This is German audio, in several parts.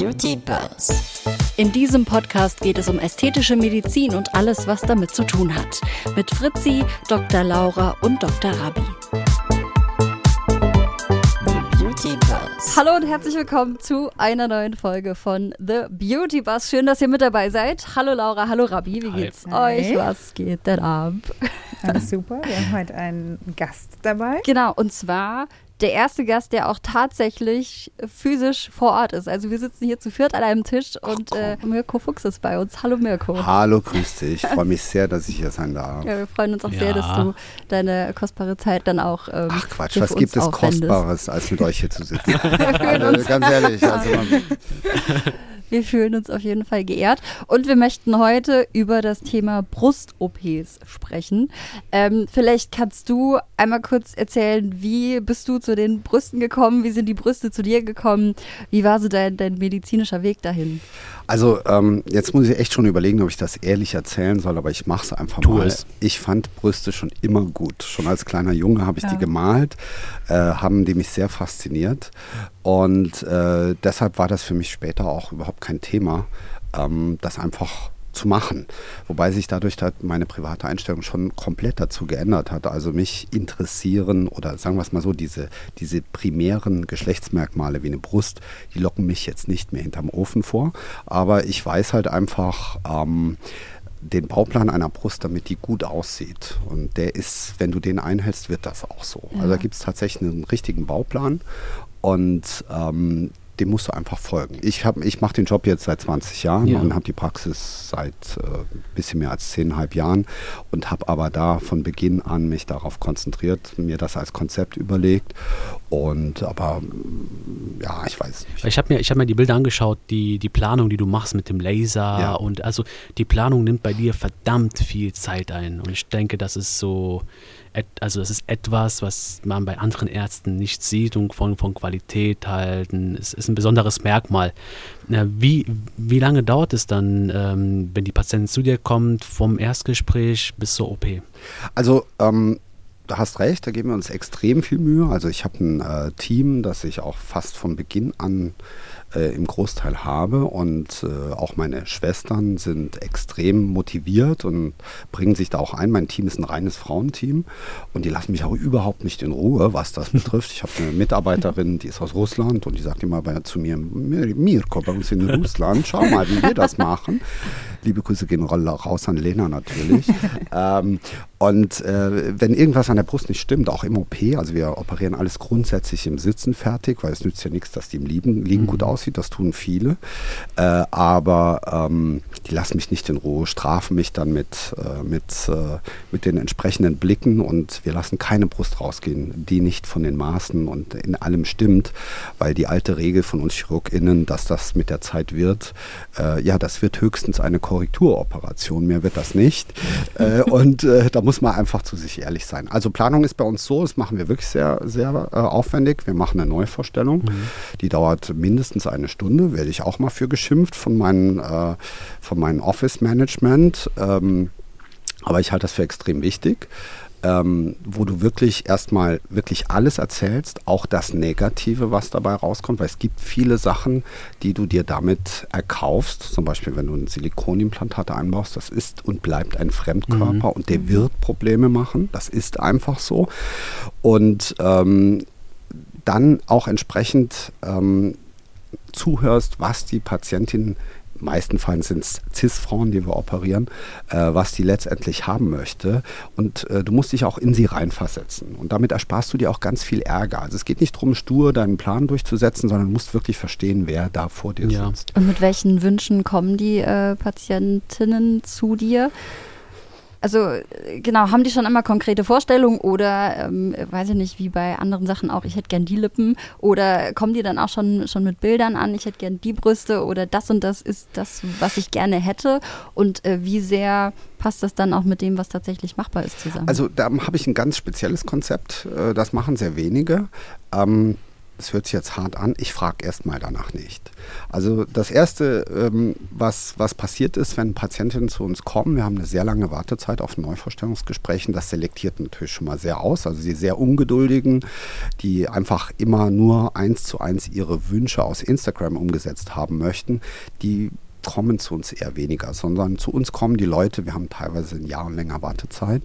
Beauty Buzz. In diesem Podcast geht es um ästhetische Medizin und alles, was damit zu tun hat. Mit Fritzi, Dr. Laura und Dr. Rabi. Hallo und herzlich willkommen zu einer neuen Folge von The Beauty Buzz. Schön, dass ihr mit dabei seid. Hallo Laura, hallo Rabi, wie Hi. geht's Hi. euch? Was geht denn ab? Alles super. Wir haben heute einen Gast dabei. Genau, und zwar der erste Gast, der auch tatsächlich physisch vor Ort ist. Also wir sitzen hier zu viert an einem Tisch und äh, Mirko Fuchs ist bei uns. Hallo Mirko. Hallo, grüß dich. Ich freue mich sehr, dass ich hier sein darf. Ja, wir freuen uns auch Ja. sehr, dass du deine kostbare Zeit dann auch ähm, Ach Quatsch, was gibt es aufwendest. Kostbares, als mit euch hier zu sitzen? also, ganz ehrlich, also man, Wir fühlen uns auf jeden Fall geehrt. Und wir möchten heute über das Thema Brust-OPs sprechen. Ähm, vielleicht kannst du einmal kurz erzählen, wie bist du zu den Brüsten gekommen? Wie sind die Brüste zu dir gekommen? Wie war so dein, dein medizinischer Weg dahin? also ähm, jetzt muss ich echt schon überlegen, ob ich das ehrlich erzählen soll, aber ich mache es einfach Tu mal. es. Ich fand Brüste schon immer gut. Schon als kleiner Junge habe ich Ja. die gemalt, äh, haben die mich sehr fasziniert und äh, deshalb war das für mich später auch überhaupt kein Thema, ähm, das einfach zu machen. Wobei sich dadurch meine private Einstellung schon komplett dazu geändert hat. Also mich interessieren oder sagen wir es mal so, diese, diese primären Geschlechtsmerkmale wie eine Brust, die locken mich jetzt nicht mehr hinterm Ofen vor. Aber ich weiß halt einfach, ähm, den Bauplan einer Brust, damit die gut aussieht. Und der ist, wenn du den einhältst, wird das auch so. Ja. Also da gibt es tatsächlich einen richtigen Bauplan und ähm, dem musst du einfach folgen. Ich, hab- ich mache den Job jetzt seit 20 Jahren Ja. und habe die Praxis seit äh, ein bisschen mehr als 10,5 Jahren und habe aber da von Beginn an mich darauf konzentriert, mir das als Konzept überlegt. Und aber ja, ich weiß nicht. Ich habe mir, ich hab mir die Bilder angeschaut, die, die Planung, die du machst mit dem Laser Ja. und also die Planung nimmt bei dir verdammt viel Zeit ein und ich denke, das ist so, also das ist etwas, was man bei anderen Ärzten nicht sieht und von, von Qualität halten, es ist ein besonderes Merkmal. Wie, wie lange dauert es dann, ähm, wenn die Patientin zu dir kommt, vom Erstgespräch bis zur OP? Also, ähm, du hast recht, da geben wir uns extrem viel Mühe. Also ich habe ein äh, Team, das ich auch fast von Beginn an äh, im Großteil habe und äh, auch meine Schwestern sind extrem motiviert und bringen sich da auch ein. Mein Team ist ein reines Frauenteam und die lassen mich auch überhaupt nicht in Ruhe, was das betrifft. Ich habe eine Mitarbeiterin, die ist aus Russland und die sagt immer bei, zu mir, "Mir- Mirko, bei uns in Russland, schau mal, wie wir das machen. Liebe Grüße gehen raus an Lena natürlich. ähm, und äh, wenn irgendwas an der Brust nicht stimmt, auch im OP, also wir operieren alles grundsätzlich im Sitzen fertig, weil es nützt ja nichts, dass die im Liegen, Liegen gut aussieht, das tun viele. Äh, aber ähm, die lassen mich nicht in Ruhe, strafen mich dann mit, äh, mit, äh, mit den entsprechenden Blicken und wir lassen keine Brust rausgehen, die nicht von den Maßen und in allem stimmt, weil die alte Regel von uns ChirurgInnen, dass das mit der Zeit wird, äh, ja, das wird höchstens eine Korrekturoperation, mehr wird das nicht. äh, und äh, da muss man einfach zu sich ehrlich sein. Also Planung ist bei uns so, das machen wir wirklich sehr, sehr äh, aufwendig. Wir machen eine Neuvorstellung, die dauert mindestens eine Stunde, werde ich auch mal für geschimpft von meinen, äh, von meinem Office-Management. Ähm, aber ich halte das für extrem wichtig, ähm, wo du wirklich erstmal wirklich alles erzählst, auch das Negative, was dabei rauskommt, weil es gibt viele Sachen, die du dir damit erkaufst. Zum Beispiel, wenn du ein Silikonimplantat einbaust, das ist und bleibt ein Fremdkörper und der wird Probleme machen. Das ist einfach so. Und ähm, dann auch entsprechend ähm, zuhörst, was die Patientin, in den meisten Fällen sind es CIS-Frauen, die wir operieren, äh, was die letztendlich haben möchte. Und äh, du musst dich auch in sie reinversetzen. Und damit ersparst du dir auch ganz viel Ärger. Also es geht nicht darum, stur deinen Plan durchzusetzen, sondern du musst wirklich verstehen, wer da vor dir Ja. sitzt. Und mit welchen Wünschen kommen die äh, Patientinnen zu dir? Also äh, genau, haben die schon immer konkrete Vorstellungen oder ähm, weiß ich nicht, wie bei anderen Sachen auch, ich hätte gern die Lippen oder kommen die dann auch schon, schon mit Bildern an, ich hätte gern die Brüste oder das und das ist das, was ich gerne hätte und äh, wie sehr passt das dann auch mit dem, was tatsächlich machbar ist zusammen? Also da habe ich ein ganz spezielles Konzept. Äh, Das machen sehr wenige. Ähm, das hört sich jetzt hart an, ich frage erstmal danach nicht. Also das Erste, ähm, was, was passiert ist, wenn Patientinnen zu uns kommen, wir haben eine sehr lange Wartezeit auf Neuvorstellungsgesprächen, das selektiert natürlich schon mal sehr aus. Also die sehr ungeduldigen, die einfach immer nur eins zu eins ihre Wünsche aus Instagram umgesetzt haben möchten, die kommen zu uns eher weniger, sondern zu uns kommen die Leute, wir haben teilweise ein Jahr und länger Wartezeit,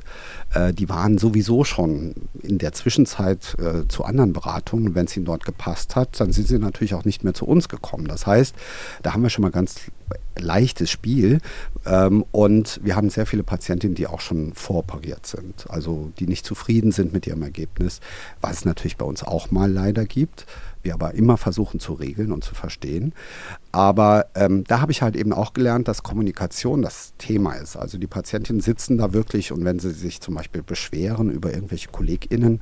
äh, die waren sowieso schon in der Zwischenzeit äh, zu anderen Beratungen. Wenn es ihnen dort gepasst hat, dann sind sie natürlich auch nicht mehr zu uns gekommen. Das heißt, da haben wir schon mal ganz leichtes Spiel ähm, und wir haben sehr viele Patientinnen, die auch schon voroperiert sind, also die nicht zufrieden sind mit ihrem Ergebnis, was es natürlich bei uns auch mal leider gibt wir aber immer versuchen zu regeln und zu verstehen. Aber ähm, da habe ich halt eben auch gelernt, dass Kommunikation das Thema ist. Also die Patientinnen sitzen da wirklich und wenn sie sich zum Beispiel beschweren über irgendwelche KollegInnen,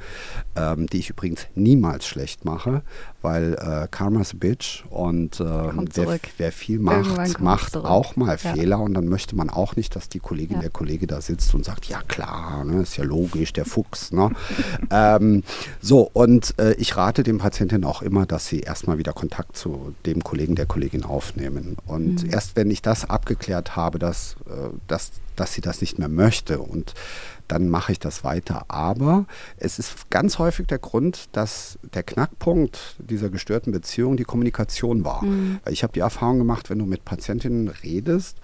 ähm, die ich übrigens niemals schlecht mache, weil äh, Karma's a Bitch und äh, wer, wer, viel macht, macht auch mal ja. Fehler und dann möchte man auch nicht, dass die Kollegin, ja. der Kollege da sitzt und sagt, ja klar, ne, ist ja logisch, der Fuchs. Ne? ähm, so, und äh, ich rate den Patientinnen auch immer, dass sie erstmal wieder Kontakt zu dem Kollegen, der Kollegin aufnehmen. Und mhm. erst wenn ich das abgeklärt habe, dass, äh, dass, dass sie das nicht mehr möchte und dann mache ich das weiter. Aber es ist ganz häufig der Grund, dass der Knackpunkt dieser gestörten Beziehung die Kommunikation war. Mhm. Ich habe die Erfahrung gemacht, wenn du mit Patientinnen redest,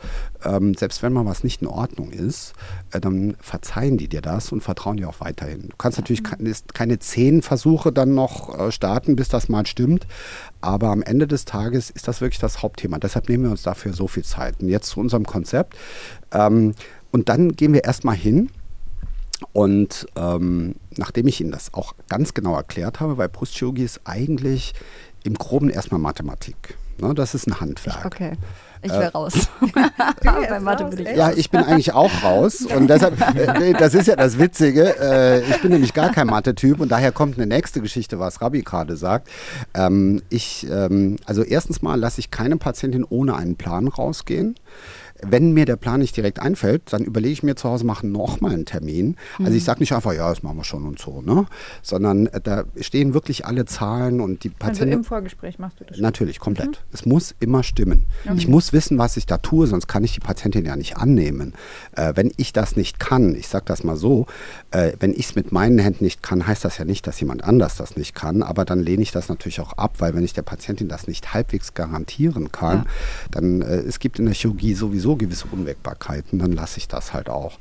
ähm, selbst wenn mal was nicht in Ordnung ist, äh, dann verzeihen die dir das und vertrauen dir auch weiterhin. Du kannst natürlich keine, keine zehn Versuche dann noch äh, starten, bis das mal stimmt. Aber am Ende des Tages ist das wirklich das Hauptthema. Deshalb nehmen wir uns dafür so viel Zeit. Und jetzt zu unserem Konzept. Ähm, und dann gehen wir erstmal hin und ähm, nachdem ich Ihnen das auch ganz genau erklärt habe, weil Brustchirurgie ist eigentlich im Groben erstmal Mathematik. Ne? Das ist ein Handwerk. Okay. Ich wäre äh, raus. bei Mathe bin ich ja, ich bin eigentlich auch raus. Und deshalb, äh, das ist ja das Witzige. Äh, ich bin nämlich gar kein Mathe-Typ und daher kommt eine nächste Geschichte, was Rabbi gerade sagt. Ähm, ich, ähm, also erstens mal lasse ich keine Patientin ohne einen Plan rausgehen wenn mir der Plan nicht direkt einfällt, dann überlege ich mir zu Hause, mache nochmal einen Termin. Also ich mhm. sage nicht einfach, ja, das machen wir schon und so, ne? Sondern äh, da stehen wirklich alle Zahlen und die Patienten. Also im Vorgespräch machst du das? Schon. Natürlich, komplett. Mhm. Es muss immer stimmen. Okay. Ich muss wissen, was ich da tue, sonst kann ich die Patientin ja nicht annehmen. Äh, wenn ich das nicht kann, ich sage das mal so, äh, wenn ich es mit meinen Händen nicht kann, heißt das ja nicht, dass jemand anders das nicht kann, aber dann lehne ich das natürlich auch ab, weil wenn ich der Patientin das nicht halbwegs garantieren kann, ja. dann äh, es gibt in der Chirurgie sowieso sowieso gewisse Unwägbarkeiten, dann lasse ich das halt auch.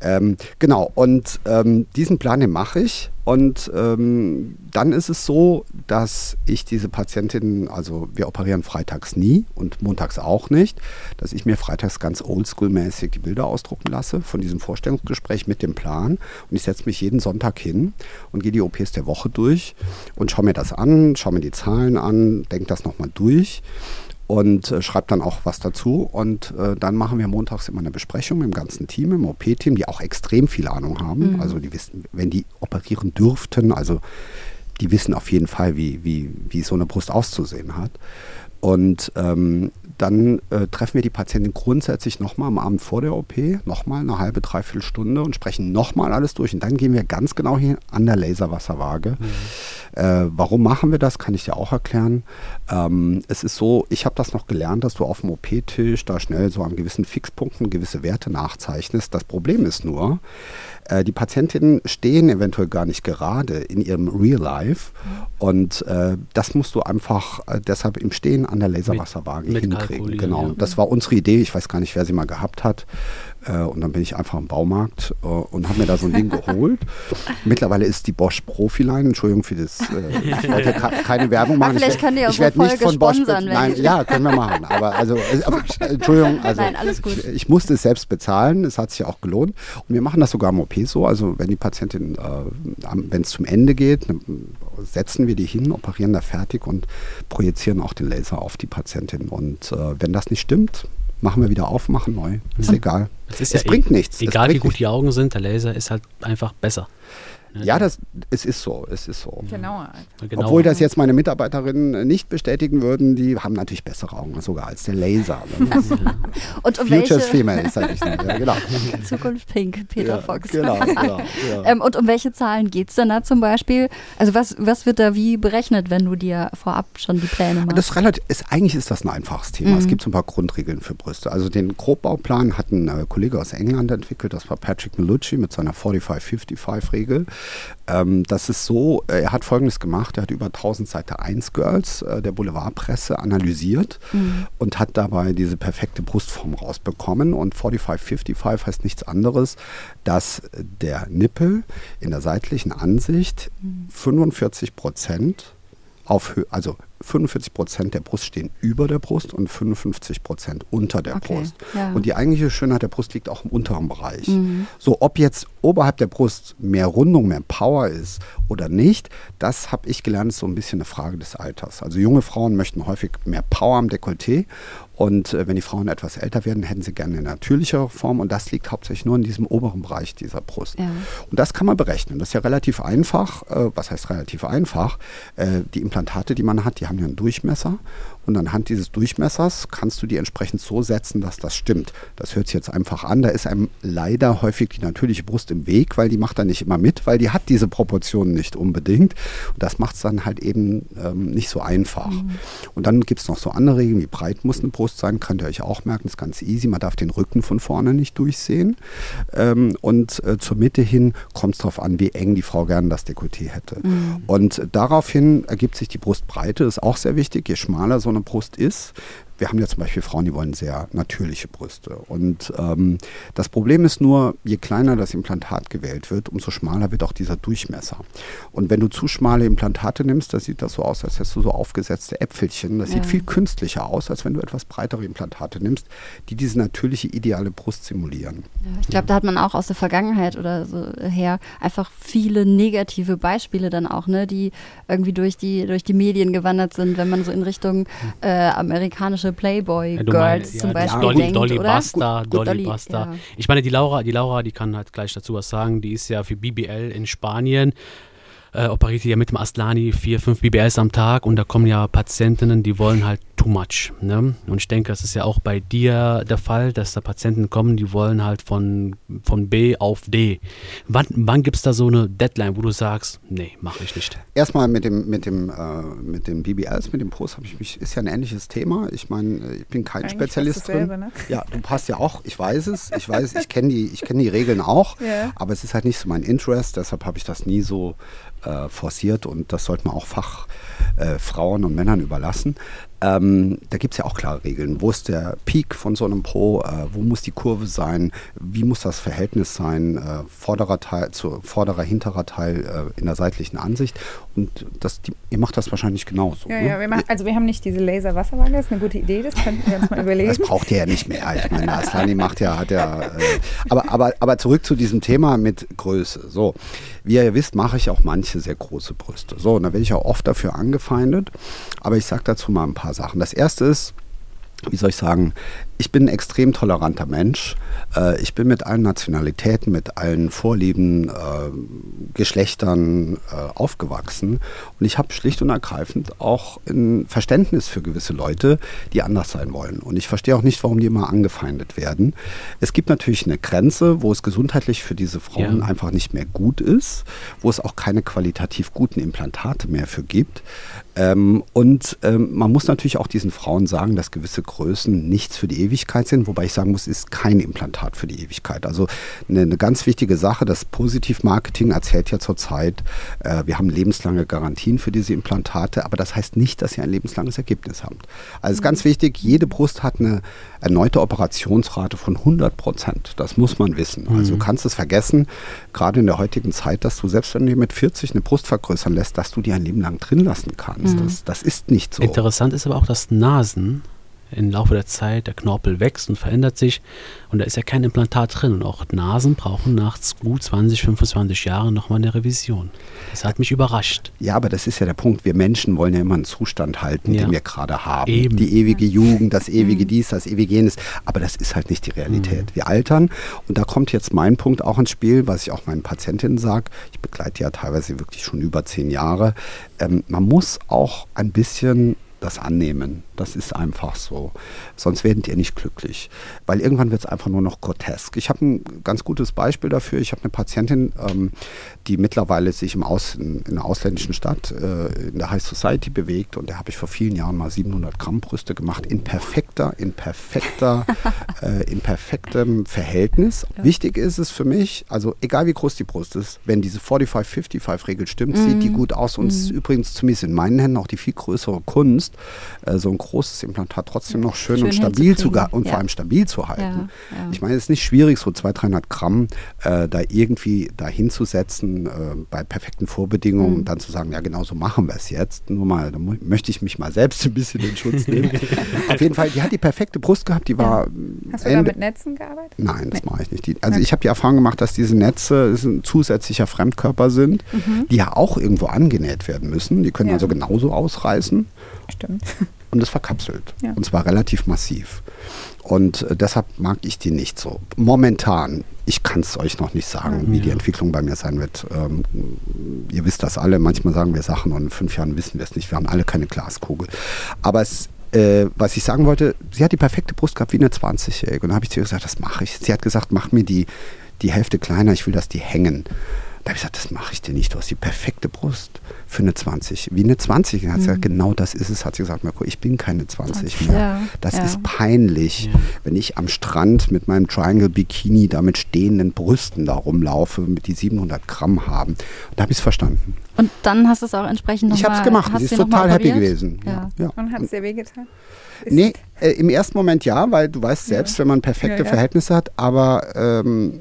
Ähm, genau, und ähm, diesen Plan, mache ich. Und ähm, dann ist es so, dass ich diese Patientinnen, also wir operieren freitags nie und montags auch nicht, dass ich mir freitags ganz oldschool-mäßig die Bilder ausdrucken lasse von diesem Vorstellungsgespräch mit dem Plan. Und ich setze mich jeden Sonntag hin und gehe die OPs der Woche durch und schaue mir das an, schaue mir die Zahlen an, denke das nochmal durch und äh, schreibt dann auch was dazu. Und äh, dann machen wir montags immer eine Besprechung mit dem ganzen Team, im OP-Team, die auch extrem viel Ahnung haben. Mhm. Also die wissen, wenn die operieren dürften, also die wissen auf jeden Fall, wie, wie, wie so eine Brust auszusehen hat. Und ähm, dann äh, treffen wir die Patientin grundsätzlich nochmal am Abend vor der OP, nochmal eine halbe, dreiviertel Stunde und sprechen nochmal alles durch. Und dann gehen wir ganz genau hier an der Laserwasserwaage. Mhm. Äh, warum machen wir das, kann ich dir auch erklären. Ähm, es ist so, ich habe das noch gelernt, dass du auf dem OP-Tisch da schnell so an gewissen Fixpunkten gewisse Werte nachzeichnest. Das Problem ist nur, äh, die Patientinnen stehen eventuell gar nicht gerade in ihrem Real Life und äh, das musst du einfach äh, deshalb im Stehen an der Laserwasserwaage mit, mit hinkriegen. Genau, ja. das war unsere Idee. Ich weiß gar nicht, wer sie mal gehabt hat. Äh, und dann bin ich einfach im Baumarkt äh, und habe mir da so ein Ding geholt. Mittlerweile ist die Bosch Profiline, Entschuldigung für das, äh, ich wollte keine Werbung machen. Aber vielleicht kann ich werde nicht von Bosch, nein, ja, können wir machen. Aber also, aber, Entschuldigung, also nein, ich, ich, musste es selbst bezahlen, es hat sich auch gelohnt. Und wir machen das sogar im OP so, also wenn die Patientin, äh, wenn es zum Ende geht, setzen wir die hin, operieren da fertig und projizieren auch den Laser auf die Patientin. Und wenn das nicht stimmt, machen wir wieder auf, machen neu. Ist mhm. egal. Es, ist Es ja bringt e- nichts. Egal wie bringt gut nichts. die Augen sind, der Laser ist halt einfach besser. Ne? Ja, das, es ist so, es ist so. Genauer. Genau. Obwohl das jetzt meine Mitarbeiterinnen nicht bestätigen würden, die haben natürlich bessere Augen sogar als der Laser. Ne? Und um Futures welche Female, sag ich nicht. Ja, genau. Zukunft Pink, Peter ja, Fox. Genau, genau, ja. Ähm, und um welche Zahlen geht es denn da zum Beispiel? Also was, was wird da wie berechnet, wenn du dir vorab schon die Pläne machst? Das ist relativ, ist, eigentlich ist das ein einfaches Thema. Es gibt so ein paar Grundregeln für Brüste. Also den Grobbauplan hat ein äh, Kollege aus England entwickelt, das war Patrick Melucci mit seiner 45-55-Regel. Ähm, das ist so, äh, er hat folgendes gemacht, er hat über 1000 Seite 1 Girls äh, der Boulevardpresse analysiert und hat dabei diese perfekte Brustform rausbekommen. Und 45-55 heißt nichts anderes, dass der Nippel in der seitlichen Ansicht 45 Prozent auf also 45 Prozent der Brust stehen über der Brust und 55 Prozent unter der Okay, Brust. ja. Und die eigentliche Schönheit der Brust liegt auch im unteren Bereich. So, ob jetzt oberhalb der Brust mehr Rundung, mehr Power ist oder nicht, das habe ich gelernt, ist so ein bisschen eine Frage des Alters. Also junge Frauen möchten häufig mehr Power am Dekolleté und äh, wenn die Frauen etwas älter werden, hätten sie gerne eine natürlichere Form und das liegt hauptsächlich nur in diesem oberen Bereich dieser Brust. Ja. Und das kann man berechnen. Das ist ja relativ einfach. Äh, was heißt relativ einfach? Äh, die Implantate, die man hat, die haben ja einen Durchmesser. Und anhand dieses Durchmessers kannst du die entsprechend so setzen, dass das stimmt. Das hört sich jetzt einfach an. Da ist einem leider häufig die natürliche Brust im Weg, weil die macht da nicht immer mit, weil die hat diese Proportionen nicht unbedingt. Und das macht es dann halt eben ähm, nicht so einfach. Und dann gibt es noch so andere Regeln, wie breit muss eine Brust sein, könnt ihr euch auch merken, ist ganz easy. Man darf den Rücken von vorne nicht durchsehen. Ähm, und äh, zur Mitte hin kommt es darauf an, wie eng die Frau gerne das Dekolleté hätte. Und daraufhin ergibt sich die Brustbreite, ist auch sehr wichtig. Je schmaler so eine Brust ist, wir haben ja zum Beispiel Frauen, die wollen sehr natürliche Brüste. Und ähm, das Problem ist nur, je kleiner das Implantat gewählt wird, umso schmaler wird auch dieser Durchmesser. Und wenn du zu schmale Implantate nimmst, da sieht das so aus, als hättest du so aufgesetzte Äpfelchen. Das sieht Ja. viel künstlicher aus, als wenn du etwas breitere Implantate nimmst, die diese natürliche, ideale Brust simulieren. Ja, ich glaube, da hat man auch aus der Vergangenheit oder so her einfach viele negative Beispiele dann auch, ne, die irgendwie durch die, durch die Medien gewandert sind, wenn man so in Richtung äh, amerikanische Playboy Ja, du Girls meinst, zum ja, Beispiel Dolly, denkt, Dolly oder? Buster, Gut, gut, Dolly, Buster. ja. Ich meine, die Laura, die Laura, die kann halt gleich dazu was sagen. Die ist ja für BBL in Spanien. Äh, operiert ja mit dem Aslani vier, fünf BBLs am Tag und da kommen ja Patientinnen, die wollen halt too much. Ne? Und ich denke, das ist ja auch bei dir der Fall, dass da Patienten kommen, die wollen halt von, von B auf D. Wann, wann gibt es da so eine Deadline, wo du sagst, nee, mache ich nicht? Erstmal mit dem, mit dem, äh, mit den BBLs, mit dem Post habe ich mich, ist ja ein ähnliches Thema. Ich meine, ich bin kein Eigentlich Spezialist drin. ne? Ja, du passt ja auch, ich weiß es, ich weiß, ich kenne die, ich kenne die Regeln auch, Ja. aber es ist halt nicht so mein Interest, deshalb habe ich das nie so äh, forciert und das sollte man auch Fachfrauen äh, Frauen und Männern überlassen. Ähm, da gibt es ja auch klare Regeln. Wo ist der Peak von so einem Po? Äh, wo muss die Kurve sein? Wie muss das Verhältnis sein? Äh, vorderer Teil zu vorderer, hinterer Teil äh, in der seitlichen Ansicht. Und das, die, ihr macht das wahrscheinlich genauso. Ja, ne? ja, wir machen, also wir haben nicht diese Laser-Wasserwaage, das ist eine gute Idee, das könnten wir uns mal überlegen. Das braucht ihr ja nicht mehr. Ich meine, Aslani macht ja, hat ja. Äh, aber, aber, aber zurück zu diesem Thema mit Größe. So, wie ihr wisst, mache ich auch manche sehr große Brüste. So, und da werde ich auch oft dafür angefeindet. Aber ich sage dazu mal ein paar Sachen. Das erste ist, wie soll ich sagen, ich bin ein extrem toleranter Mensch. Äh, ich bin mit allen Nationalitäten, mit allen Vorlieben, äh, Geschlechtern äh, aufgewachsen. Und ich habe schlicht und ergreifend auch ein Verständnis für gewisse Leute, die anders sein wollen. Und ich verstehe auch nicht, warum die immer angefeindet werden. Es gibt natürlich eine Grenze, wo es gesundheitlich für diese Frauen Ja. einfach nicht mehr gut ist, wo es auch keine qualitativ guten Implantate mehr für gibt. Ähm, und ähm, man muss natürlich auch diesen Frauen sagen, dass gewisse Größen nichts für die Ewigkeit sind, wobei ich sagen muss, ist kein Implantat für die Ewigkeit. Also eine, eine ganz wichtige Sache, das Positivmarketing erzählt ja zurzeit, äh, wir haben lebenslange Garantien für diese Implantate, aber das heißt nicht, dass ihr ein lebenslanges Ergebnis habt. Also es ist ganz wichtig, jede Brust hat eine erneute Operationsrate von 100 Prozent. Das muss man wissen. Also du kannst es vergessen, gerade in der heutigen Zeit, dass du selbst wenn du dir mit 40 eine Brust vergrößern lässt, dass du die ein Leben lang drin lassen kannst. Das, das ist nicht so. Interessant ist aber auch, dass Nasen im Laufe der Zeit, der Knorpel wächst und verändert sich und da ist ja kein Implantat drin. Und auch Nasen brauchen nach gut 20, 25 Jahren nochmal eine Revision. Das hat mich überrascht. Ja, aber das ist ja der Punkt. Wir Menschen wollen ja immer einen Zustand halten, Ja. den wir gerade haben. Eben. Die ewige Jugend, das ewige dies, das ewige jenes. Aber das ist halt nicht die Realität. Wir altern. Und da kommt jetzt mein Punkt auch ins Spiel, was ich auch meinen Patientinnen sage. Ich begleite ja teilweise wirklich schon über zehn Jahre. Ähm, man muss auch ein bisschen das annehmen. Das ist einfach so. Sonst werdet ihr nicht glücklich. Weil irgendwann wird es einfach nur noch grotesk. Ich habe ein ganz gutes Beispiel dafür. Ich habe eine Patientin, ähm, die mittlerweile sich im Aus, in, in einer ausländischen Stadt äh, in der High Society bewegt. Und da habe ich vor vielen Jahren mal 700 Gramm Brüste gemacht. In perfekter, in perfekter, äh, in perfektem Verhältnis. Wichtig ist es für mich, also egal wie groß die Brust ist, wenn diese 45-55-Regel stimmt, sieht die gut aus. Und es ist übrigens zumindest in meinen Händen auch die viel größere Kunst, äh, so ein großes Implantat trotzdem noch schön, Schön und stabil zu und Ja. vor allem stabil zu halten. Ja, ja. Ich meine, es ist nicht schwierig, so 200, 300 Gramm äh, da irgendwie da hinzusetzen äh, bei perfekten Vorbedingungen Mhm. und dann zu sagen, ja genau so machen wir es jetzt. Nur mal, da möchte ich mich mal selbst ein bisschen in Schutz nehmen. Auf jeden Fall, die hat die perfekte Brust gehabt, die war Hast du da mit Netzen gearbeitet? Nein, das Nee. mache ich nicht. Die, also ich habe die Erfahrung gemacht, dass diese Netze ein zusätzlicher Fremdkörper sind, die ja auch irgendwo angenäht werden müssen. Die können also genauso ausreißen Stimmt. Und es verkapselt. Ja. Und zwar relativ massiv. Und äh, deshalb mag ich die nicht so. Momentan, ich kann es euch noch nicht sagen, wie die. Entwicklung bei mir sein wird. Ähm, ihr wisst das alle, manchmal sagen wir Sachen und in fünf Jahren wissen wir es nicht. Wir haben alle keine Glaskugel. Aber es, äh, was ich sagen wollte, sie hat die perfekte Brust gehabt wie eine 20-Jährige. Und dann habe ich zu ihr gesagt, das mache ich. Sie hat gesagt, mach mir die, die Hälfte kleiner, ich will, dass die hängen. Da habe ich gesagt, das mache ich dir nicht. Du hast die perfekte Brust für eine 20. Wie eine 20. Dann hat sie gesagt, genau das ist es. Hat sie gesagt, Mirko, ich bin keine 20 mehr. Ja, Das ja. ist peinlich, Ja. wenn ich am Strand mit meinem Triangle Bikini da mit stehenden Brüsten da rumlaufe, mit die 700 Gramm haben. Und da habe ich es verstanden. Und dann hast du es auch entsprechend nochmal ich habe es gemacht. Sie ist total happy gewesen. Ja. Ja. Und hat es dir wehgetan? Ist- Nee, äh, im ersten Moment ja, weil du weißt selbst, wenn man perfekte Ja, ja. Verhältnisse hat, aber ähm,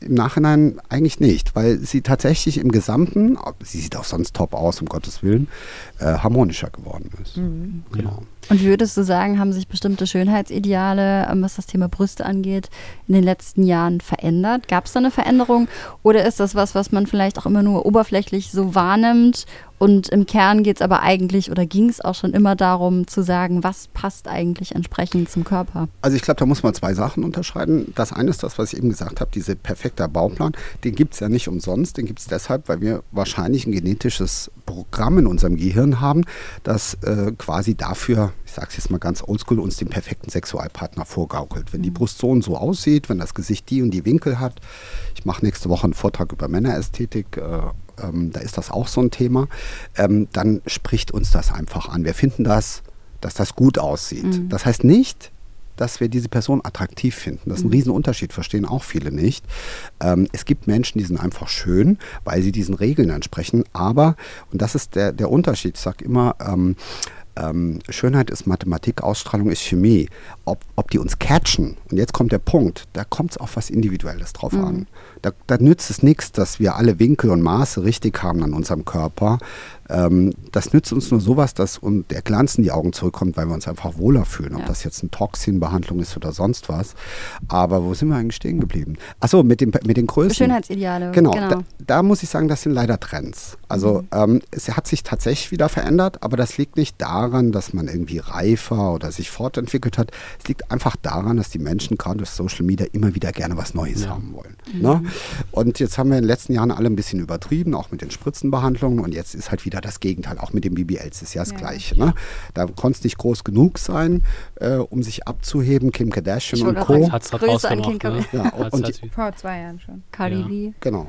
im Nachhinein eigentlich nicht, weil sie tatsächlich im Gesamten, sie sieht auch sonst top aus, um Gottes Willen, äh, harmonischer geworden ist. Mhm. Genau. Und würdest du sagen, haben sich bestimmte Schönheitsideale, ähm, was das Thema Brüste angeht, in den letzten Jahren verändert? Gab es da eine Veränderung? Oder ist das was, was man vielleicht auch immer nur oberflächlich so wahrnimmt? Und im Kern geht es aber eigentlich oder ging es auch schon immer darum zu sagen, was passt eigentlich entsprechend zum Körper? Also ich glaube, da muss man zwei Sachen unterscheiden. Das eine ist das, was ich eben gesagt habe, diese perfekte Bauplan. Den gibt es ja nicht umsonst. Den gibt es deshalb, weil wir wahrscheinlich ein genetisches Programm in unserem Gehirn haben, das äh, quasi dafür, ich sage es jetzt mal ganz oldschool, uns den perfekten Sexualpartner vorgaukelt. Wenn die Brust so und so aussieht, wenn das Gesicht die und die Winkel hat. Ich mache nächste Woche einen Vortrag über Männerästhetik. Äh, ähm, da ist das auch so ein Thema. Ähm, dann spricht uns das einfach an. Wir finden das, dass das gut aussieht. Das heißt nicht, dass wir diese Person attraktiv finden. Das ist ein Riesenunterschied, verstehen auch viele nicht. Ähm, es gibt Menschen, die sind einfach schön, weil sie diesen Regeln entsprechen. Aber, und das ist der, der Unterschied, ich sage immer, ähm, ähm, Schönheit ist Mathematik, Ausstrahlung ist Chemie. Ob, ob die uns catchen, und jetzt kommt der Punkt, da kommt es auf was Individuelles drauf an. Da, da nützt es nichts, dass wir alle Winkel und Maße richtig haben an unserem Körper. Ähm, das nützt uns nur sowas, dass uns der Glanz in die Augen zurückkommt, weil wir uns einfach wohler fühlen. Ob Ja. das jetzt eine Toxinbehandlung ist oder sonst was. Aber wo sind wir eigentlich stehen geblieben? Achso, mit, dem, mit den Größen. Schönheitsideale. Genau, genau. Da, da muss ich sagen, das sind leider Trends. Also ähm, es hat sich tatsächlich wieder verändert, aber das liegt nicht daran, dass man irgendwie reifer oder sich fortentwickelt hat. Es liegt einfach daran, dass die Menschen gerade durch Social Media immer wieder gerne was Neues haben wollen. Ne? Und jetzt haben wir in den letzten Jahren alle ein bisschen übertrieben, auch mit den Spritzenbehandlungen und jetzt ist halt wieder das Gegenteil, auch mit den BBLs ist ja das Ja. Gleiche. Ne? Da konnte es nicht groß genug sein, äh, um sich abzuheben. Kim Kardashian und Co. gerade Hat's hat Grüße an Kim ne? Ja, Hat's- und hat's- Vor zwei Jahren schon. Cardi Ja. B. Genau.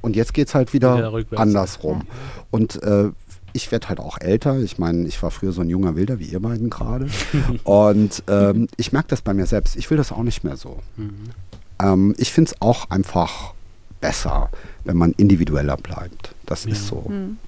Und jetzt geht es halt wieder, Wieder andersrum. Und äh, ich werde halt auch älter. Ich meine, ich war früher so ein junger Wilder wie ihr beiden gerade. Und ähm, ich merke das bei mir selbst. Ich will das auch nicht mehr so. Ähm, ich finde es auch einfach besser, wenn man individueller bleibt. Das ist so. Hm.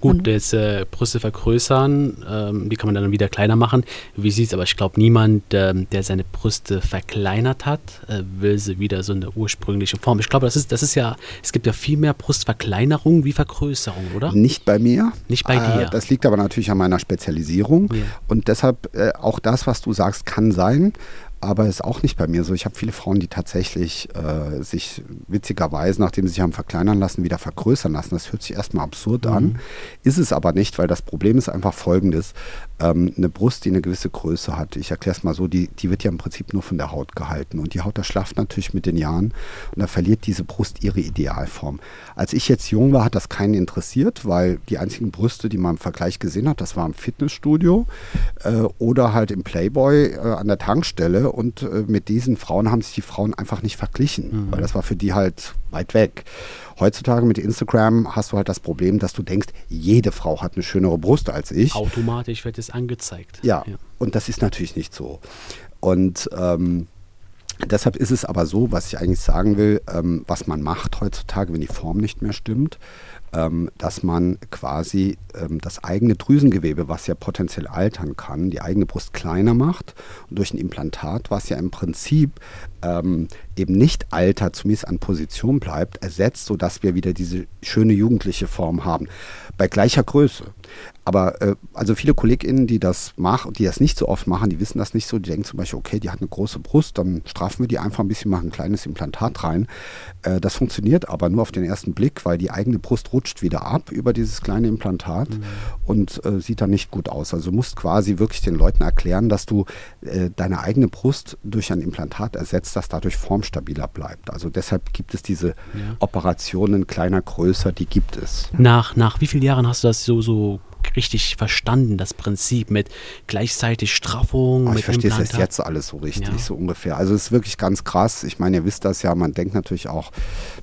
Gut, jetzt äh, Brüste vergrößern, ähm, die kann man dann wieder kleiner machen. Wie sieht es aber, ich glaube, niemand, ähm, der seine Brüste verkleinert hat, äh, will sie wieder so in der ursprünglichen Form. Ich glaube, das ist, das ist ja, es gibt ja viel mehr Brustverkleinerung wie Vergrößerung, oder? Nicht bei mir. Nicht bei dir. Äh, das liegt aber natürlich an meiner Spezialisierung. Ja. Und deshalb äh, auch das, was du sagst, kann sein. Aber ist auch nicht bei mir so. Ich habe viele Frauen, die tatsächlich äh, sich witzigerweise, nachdem sie sich haben verkleinern lassen, wieder vergrößern lassen. Das hört sich erstmal absurd an, ist es aber nicht, weil das Problem ist einfach folgendes. Ähm, eine Brust, die eine gewisse Größe hat, ich erkläre es mal so, die, die wird ja im Prinzip nur von der Haut gehalten. Und die Haut, das schlaft natürlich mit den Jahren und da verliert diese Brust ihre Idealform. Als ich jetzt jung war, hat das keinen interessiert, weil die einzigen Brüste, die man im Vergleich gesehen hat, das war im Fitnessstudio äh, oder halt im Playboy äh, an der Tankstelle. Und äh, mit diesen Frauen haben sich die Frauen einfach nicht verglichen, weil das war für die halt weit weg. Heutzutage mit Instagram hast du halt das Problem, dass du denkst, jede Frau hat eine schönere Brust als ich. Automatisch wird es angezeigt. Ja, und das ist natürlich nicht so. Und ähm, deshalb ist es aber so, was ich eigentlich sagen will, ähm, was man macht heutzutage, wenn die Form nicht mehr stimmt, ähm, dass man quasi ähm, das eigene Drüsengewebe, was ja potenziell altern kann, die eigene Brust kleiner macht und durch ein Implantat, was ja im Prinzip ähm, eben nicht altert, zumindest an Position bleibt, ersetzt, sodass wir wieder diese schöne jugendliche Form haben, bei gleicher Größe. Aber äh, also viele KollegInnen, die das machen, die das nicht so oft machen, die wissen das nicht so, die denken zum Beispiel, okay, die hat eine große Brust, dann strafen wir die einfach ein bisschen, machen ein kleines Implantat rein. Äh, das funktioniert aber nur auf den ersten Blick, weil die eigene Brust rutscht wieder ab über dieses kleine Implantat und äh, sieht dann nicht gut aus. Also du musst quasi wirklich den Leuten erklären, dass du äh, deine eigene Brust durch ein Implantat ersetzt, das dadurch formstabiler bleibt. Also deshalb gibt es diese Operationen kleiner, größer, die gibt es. Nach, nach wie vielen Jahren hast du das so, so richtig verstanden, das Prinzip mit gleichzeitig Straffung, Oh, ich verstehe es erst jetzt alles so richtig, Ja. so ungefähr. Also es ist wirklich ganz krass. Ich meine, ihr wisst das ja, man denkt natürlich auch,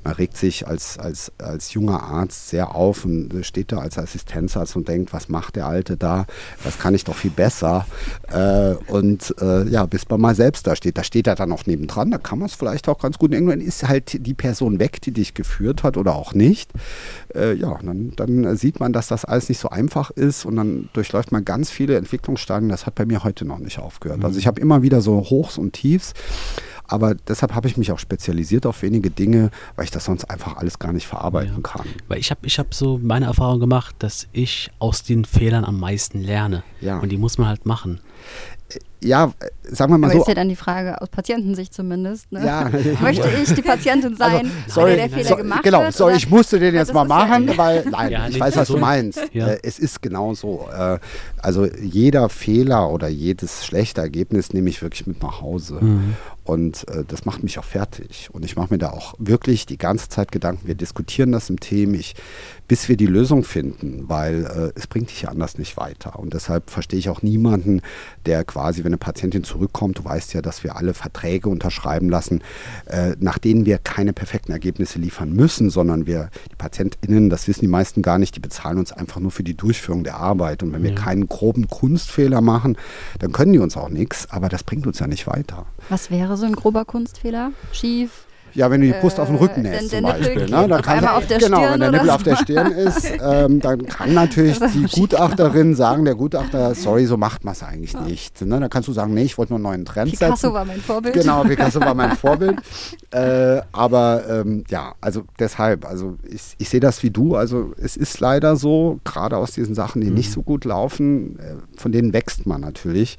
man regt sich als, als, als junger Arzt sehr auf und steht da als Assistenzarzt und denkt, was macht der Alte da? Das kann ich doch viel besser. Äh, und äh, ja, bis man mal selbst da steht. Da steht er dann auch nebendran, da kann man es vielleicht auch ganz gut. Irgendwann ist halt die Person weg, die dich geführt hat oder auch nicht. Äh, ja, dann, dann sieht man, dass das alles nicht so einfach ist und dann durchläuft man ganz viele Entwicklungsstadien. Das hat bei mir heute noch nicht aufgehört. Also ich habe immer wieder so Hochs und Tiefs. Aber deshalb habe ich mich auch spezialisiert auf wenige Dinge, weil ich das sonst einfach alles gar nicht verarbeiten Ja. kann. Weil ich habe ich hab so meine Erfahrung gemacht, dass ich aus den Fehlern am meisten lerne. Ja. Und die muss man halt machen. Ja, sagen wir mal Aber so. ist ja dann die Frage, aus Patientensicht zumindest. Ne? Ja. Möchte ich die Patientin sein, Also, bei der Fehler so, gemacht genau, wird? so, oder? ich musste den jetzt mal ist ja- machen, weil, nein, Ja, ich nicht weiß, was du meinst. Ja. Äh, es ist genau so. Äh, also jeder Fehler oder jedes schlechte Ergebnis nehme ich wirklich mit nach Hause. Und äh, das macht mich auch fertig. Und ich mache mir da auch wirklich die ganze Zeit Gedanken. Wir diskutieren das im Team, ich, bis wir die Lösung finden, weil äh, es bringt dich ja anders nicht weiter. Und deshalb verstehe ich auch niemanden, der quasi, wenn eine Patientin zurückkommt, du weißt ja, dass wir alle Verträge unterschreiben lassen, äh, nach denen wir keine perfekten Ergebnisse liefern müssen, sondern wir, die PatientInnen, das wissen die meisten gar nicht, die bezahlen uns einfach nur für die Durchführung der Arbeit. Und wenn wir keinen groben Kunstfehler machen, dann können die uns auch nichts, aber das bringt uns ja nicht weiter. Was wäre so ein grober Kunstfehler? Schief? Ja, wenn du die Brust auf den Rücken Äh, nähst zum Beispiel. Ne? Dann kann, auf der genau, Stirn wenn der Nippel auf der Stirn ist, ähm, dann kann natürlich die Gutachterin sagen, der Gutachter, sorry, so macht man es eigentlich nicht. Ne? Dann kannst du sagen, nee, ich wollte nur einen neuen Trend Picasso setzen. war mein Vorbild. Genau, Picasso war mein Vorbild. Äh, aber ähm, ja, also deshalb, also ich, ich sehe das wie du. Also es ist leider so, gerade aus diesen Sachen, die nicht so gut laufen, äh, von denen wächst man natürlich.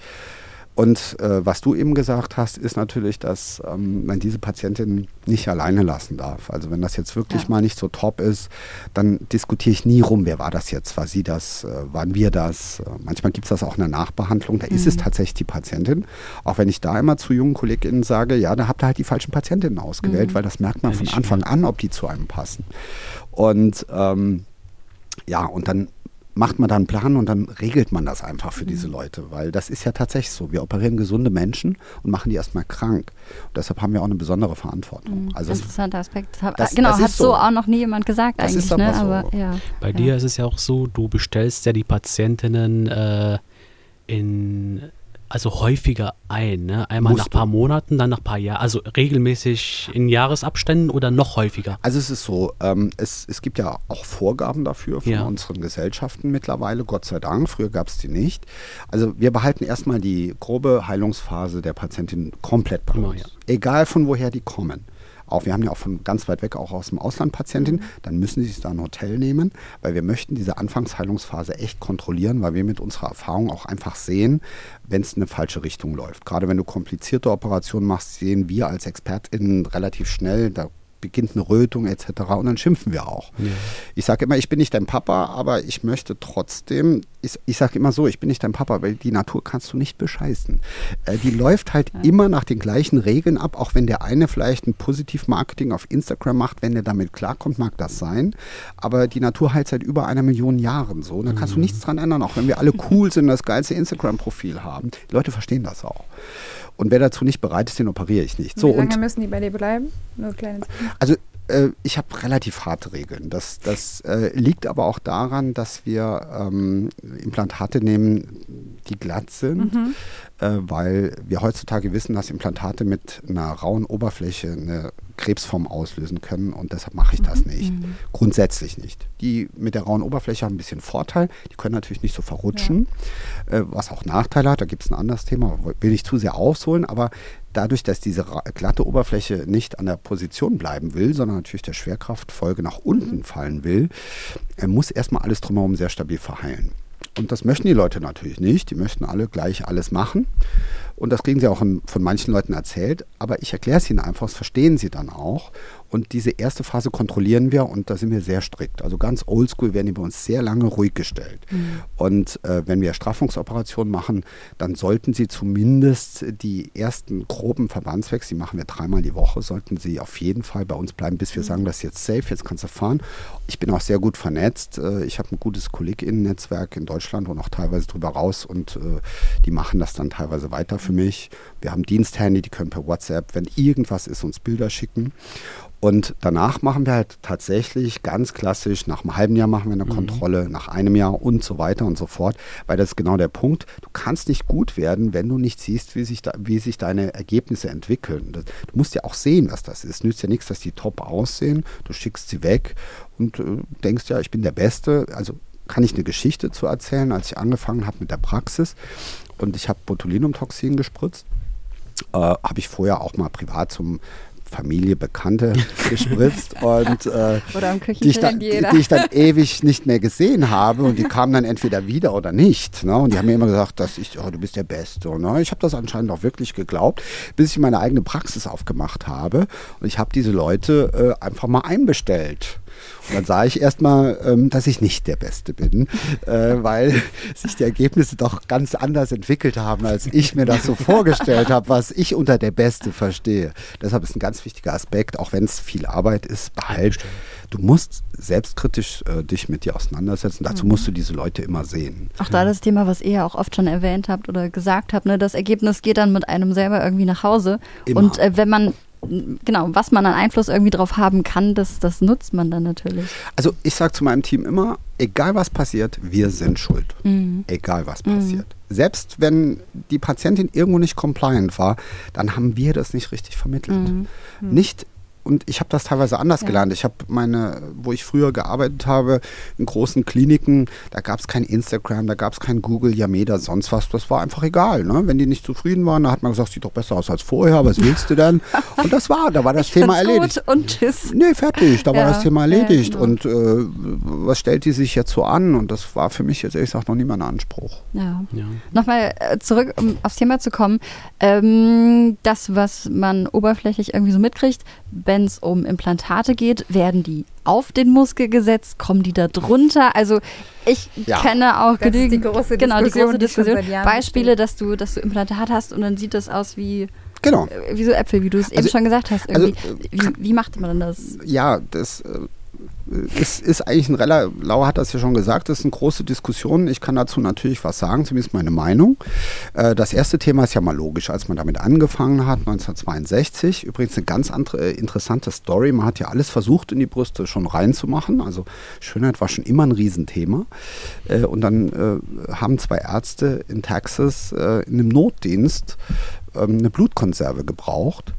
Und äh, was du eben gesagt hast, ist natürlich, dass ähm, man diese Patientin nicht alleine lassen darf. Also wenn das jetzt wirklich Ja. mal nicht so top ist, dann diskutiere ich nie rum, wer war das jetzt, war sie das, äh, waren wir das. Äh, manchmal gibt es das auch in der Nachbehandlung, da ist es tatsächlich die Patientin. Auch wenn ich da immer zu jungen KollegInnen sage, ja, da habt ihr halt die falschen Patientinnen ausgewählt, weil das merkt man Ja, von Anfang an, ob die zu einem passen. Und ähm, ja, und dann macht man da einen Plan und dann regelt man das einfach für Mhm. diese Leute, weil das ist ja tatsächlich so. Wir operieren gesunde Menschen und machen die erstmal krank. Und deshalb haben wir auch eine besondere Verantwortung. Also es, Interessanter Aspekt. Hab, Das- genau, das hat so. so. auch noch nie jemand gesagt Das eigentlich. ist aber ne? so. Aber ja. Bei ja. dir ist es ja auch so, du bestellst ja die Patientinnen äh, in also häufiger ein, ne? Einmal Musst nach ein paar Monaten, dann nach ein paar Jahren, also regelmäßig in Jahresabständen oder noch häufiger? Also es ist so, ähm, es, es gibt ja auch Vorgaben dafür von Ja. unseren Gesellschaften mittlerweile, Gott sei Dank, früher gab es die nicht. Also wir behalten erstmal die grobe Heilungsphase der Patientin komplett bei uns. ja. Egal von woher die kommen. Auch wir haben ja auch von ganz weit weg auch aus dem Ausland Mhm. Patientinnen, dann müssen sie sich da ein Hotel nehmen, weil wir möchten diese Anfangsheilungsphase echt kontrollieren, weil wir mit unserer Erfahrung auch einfach sehen, wenn es in eine falsche Richtung läuft. Gerade wenn du komplizierte Operationen machst, sehen wir als ExpertInnen relativ schnell, da beginnt eine Rötung etc. und dann schimpfen wir auch. Ich sage immer, ich bin nicht dein Papa, aber ich möchte trotzdem, ich, ich sage immer so, ich bin nicht dein Papa, weil die Natur kannst du nicht bescheißen. Äh, die läuft halt immer nach den gleichen Regeln ab, auch wenn der eine vielleicht ein Positiv-Marketing auf Instagram macht, wenn der damit klarkommt, mag das sein. Aber die Natur heilt seit über einer Million Jahren so. Und da kannst du nichts dran ändern, auch wenn wir alle cool sind, das geilste Instagram-Profil haben. Die Leute verstehen das auch. Und wer dazu nicht bereit ist, den operiere ich nicht. So, Wie lange müssen die bei dir bleiben? Nur kleine also äh, ich habe relativ harte Regeln. Das, das äh, liegt aber auch daran, dass wir ähm, Implantate nehmen, die glatt sind, äh, weil wir heutzutage wissen, dass Implantate mit einer rauen Oberfläche eine Krebsform auslösen können und deshalb mache ich das nicht. Grundsätzlich nicht. Die mit der rauen Oberfläche haben ein bisschen Vorteil, die können natürlich nicht so verrutschen, äh, was auch Nachteile hat, da gibt es ein anderes Thema, will ich zu sehr ausholen, aber dadurch, dass diese glatte Oberfläche nicht an der Position bleiben will, sondern natürlich der Schwerkraftfolge nach unten fallen will, äh, muss erstmal alles drumherum sehr stabil verheilen. Und das möchten die Leute natürlich nicht. Die möchten alle gleich alles machen. Und das kriegen sie auch von manchen Leuten erzählt. Aber ich erkläre es ihnen einfach, das verstehen sie dann auch. Und diese erste Phase kontrollieren wir und da sind wir sehr strikt. Also ganz oldschool werden die bei uns sehr lange ruhig gestellt. Und äh, wenn wir Straffungsoperationen machen, dann sollten sie zumindest die ersten groben Verbandswechsel, die machen wir dreimal die Woche, sollten sie auf jeden Fall bei uns bleiben, bis wir sagen, das ist jetzt safe, jetzt kannst du fahren. Ich bin auch sehr gut vernetzt. Äh, Ich habe ein gutes KollegInnen-Netzwerk in Deutschland und auch teilweise drüber raus und äh, die machen das dann teilweise weiter für mich. Wir haben Diensthandy, die können per WhatsApp, wenn irgendwas ist, uns Bilder schicken. Und danach machen wir halt tatsächlich ganz klassisch, nach einem halben Jahr machen wir eine Kontrolle, nach einem Jahr und so weiter und so fort, weil das ist genau der Punkt. Du kannst nicht gut werden, wenn du nicht siehst, wie sich, da, wie sich deine Ergebnisse entwickeln. Das, du musst ja auch sehen, was das ist. Nützt ja nichts, dass die top aussehen, du schickst sie weg und äh, denkst ja, ich bin der Beste. Also kann ich eine Geschichte zu erzählen, als ich angefangen habe mit der Praxis und ich habe Botulinumtoxin gespritzt äh, habe ich vorher auch mal privat zum Familie, Bekannte gespritzt und äh, die, ich dann, die, die ich dann ewig nicht mehr gesehen habe und die kamen dann entweder wieder oder nicht. Ne? Und die haben mir immer gesagt, dass ich, oh, du bist der Beste. Und, ne? Ich habe das anscheinend auch wirklich geglaubt, bis ich meine eigene Praxis aufgemacht habe und ich habe diese Leute äh, einfach mal einbestellt. Und dann sah ich erstmal, ähm, dass ich nicht der Beste bin, äh, weil sich die Ergebnisse doch ganz anders entwickelt haben, als ich mir das so vorgestellt habe, was ich unter der Beste verstehe. Deshalb ist ein ganz wichtiger Aspekt, auch wenn es viel Arbeit ist, behalt. Du musst selbstkritisch äh, dich mit dir auseinandersetzen. Dazu musst du diese Leute immer sehen. Auch da das Thema, was ihr ja auch oft schon erwähnt habt oder gesagt habt, ne, das Ergebnis geht dann mit einem selber irgendwie nach Hause. Immer. Und äh, wenn man, genau, was man an Einfluss irgendwie drauf haben kann, das, das nutzt man dann natürlich. Also ich sage zu meinem Team immer, egal was passiert, wir sind schuld. Egal was passiert. Selbst wenn die Patientin irgendwo nicht compliant war, dann haben wir das nicht richtig vermittelt. Nicht und ich habe das teilweise anders gelernt. Ich habe meine, wo ich früher gearbeitet habe, in großen Kliniken, da gab es kein Instagram, da gab es kein Google, Yameda, sonst was. Das war einfach egal. Ne? Wenn die nicht zufrieden waren, da hat man gesagt, sieht doch besser aus als vorher, was willst du denn? Und das war, da war das Thema Find's erledigt. Gut und tschüss. Nee, fertig, da war Ja, das Thema ja, erledigt. genau. Und äh, was stellt die sich jetzt so an? Und das war für mich jetzt ehrlich gesagt noch nie mein Anspruch. Ja. Ja. Nochmal äh, zurück, um aufs Thema zu kommen. Ähm, das, was man oberflächlich irgendwie so mitkriegt, wenn es um Implantate geht, werden die auf den Muskel gesetzt, kommen die da drunter? Also ich Ja. kenne auch Das ist die genügend große genau, die große die Diskussion. Jahren Beispiele, dass du, dass du Implantat hast und dann sieht das aus wie, Genau. äh, wie so Äpfel, wie du es eben Also- schon gesagt hast. also, wie, wie macht man denn das? Ja, das, es ist eigentlich ein relativ, Laura hat das ja schon gesagt, es ist eine große Diskussion. Ich kann dazu natürlich was sagen, zumindest meine Meinung. Äh, das erste Thema ist ja mal logisch, als man damit angefangen hat, 1962. Übrigens eine ganz andere, äh, interessante Story. Man hat ja alles versucht, in die Brüste schon reinzumachen. Also Schönheit war schon immer ein Riesenthema. Äh, und dann haben zwei Ärzte in Texas in einem Notdienst ähm, eine Blutkonserve gebraucht.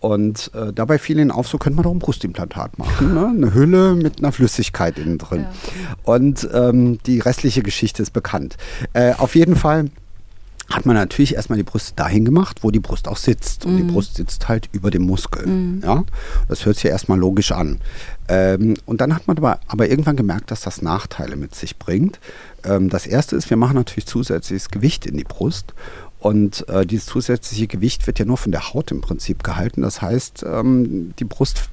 Und äh, dabei fiel ihnen auf, so könnte man doch ein Brustimplantat machen. Ne? Eine Hülle mit einer Flüssigkeit innen drin. Ja. Und ähm, die restliche Geschichte ist bekannt. Äh, auf jeden Fall hat man natürlich erstmal die Brust dahin gemacht, wo die Brust auch sitzt. Und die Brust sitzt halt über dem Muskel. Ja? Das hört sich ja erstmal logisch an. Ähm, und dann hat man aber, aber irgendwann gemerkt, dass das Nachteile mit sich bringt. Ähm, das erste ist, wir machen natürlich zusätzliches Gewicht in die Brust. Und äh, dieses zusätzliche Gewicht wird ja nur von der Haut im Prinzip gehalten. Das heißt, ähm, die Brust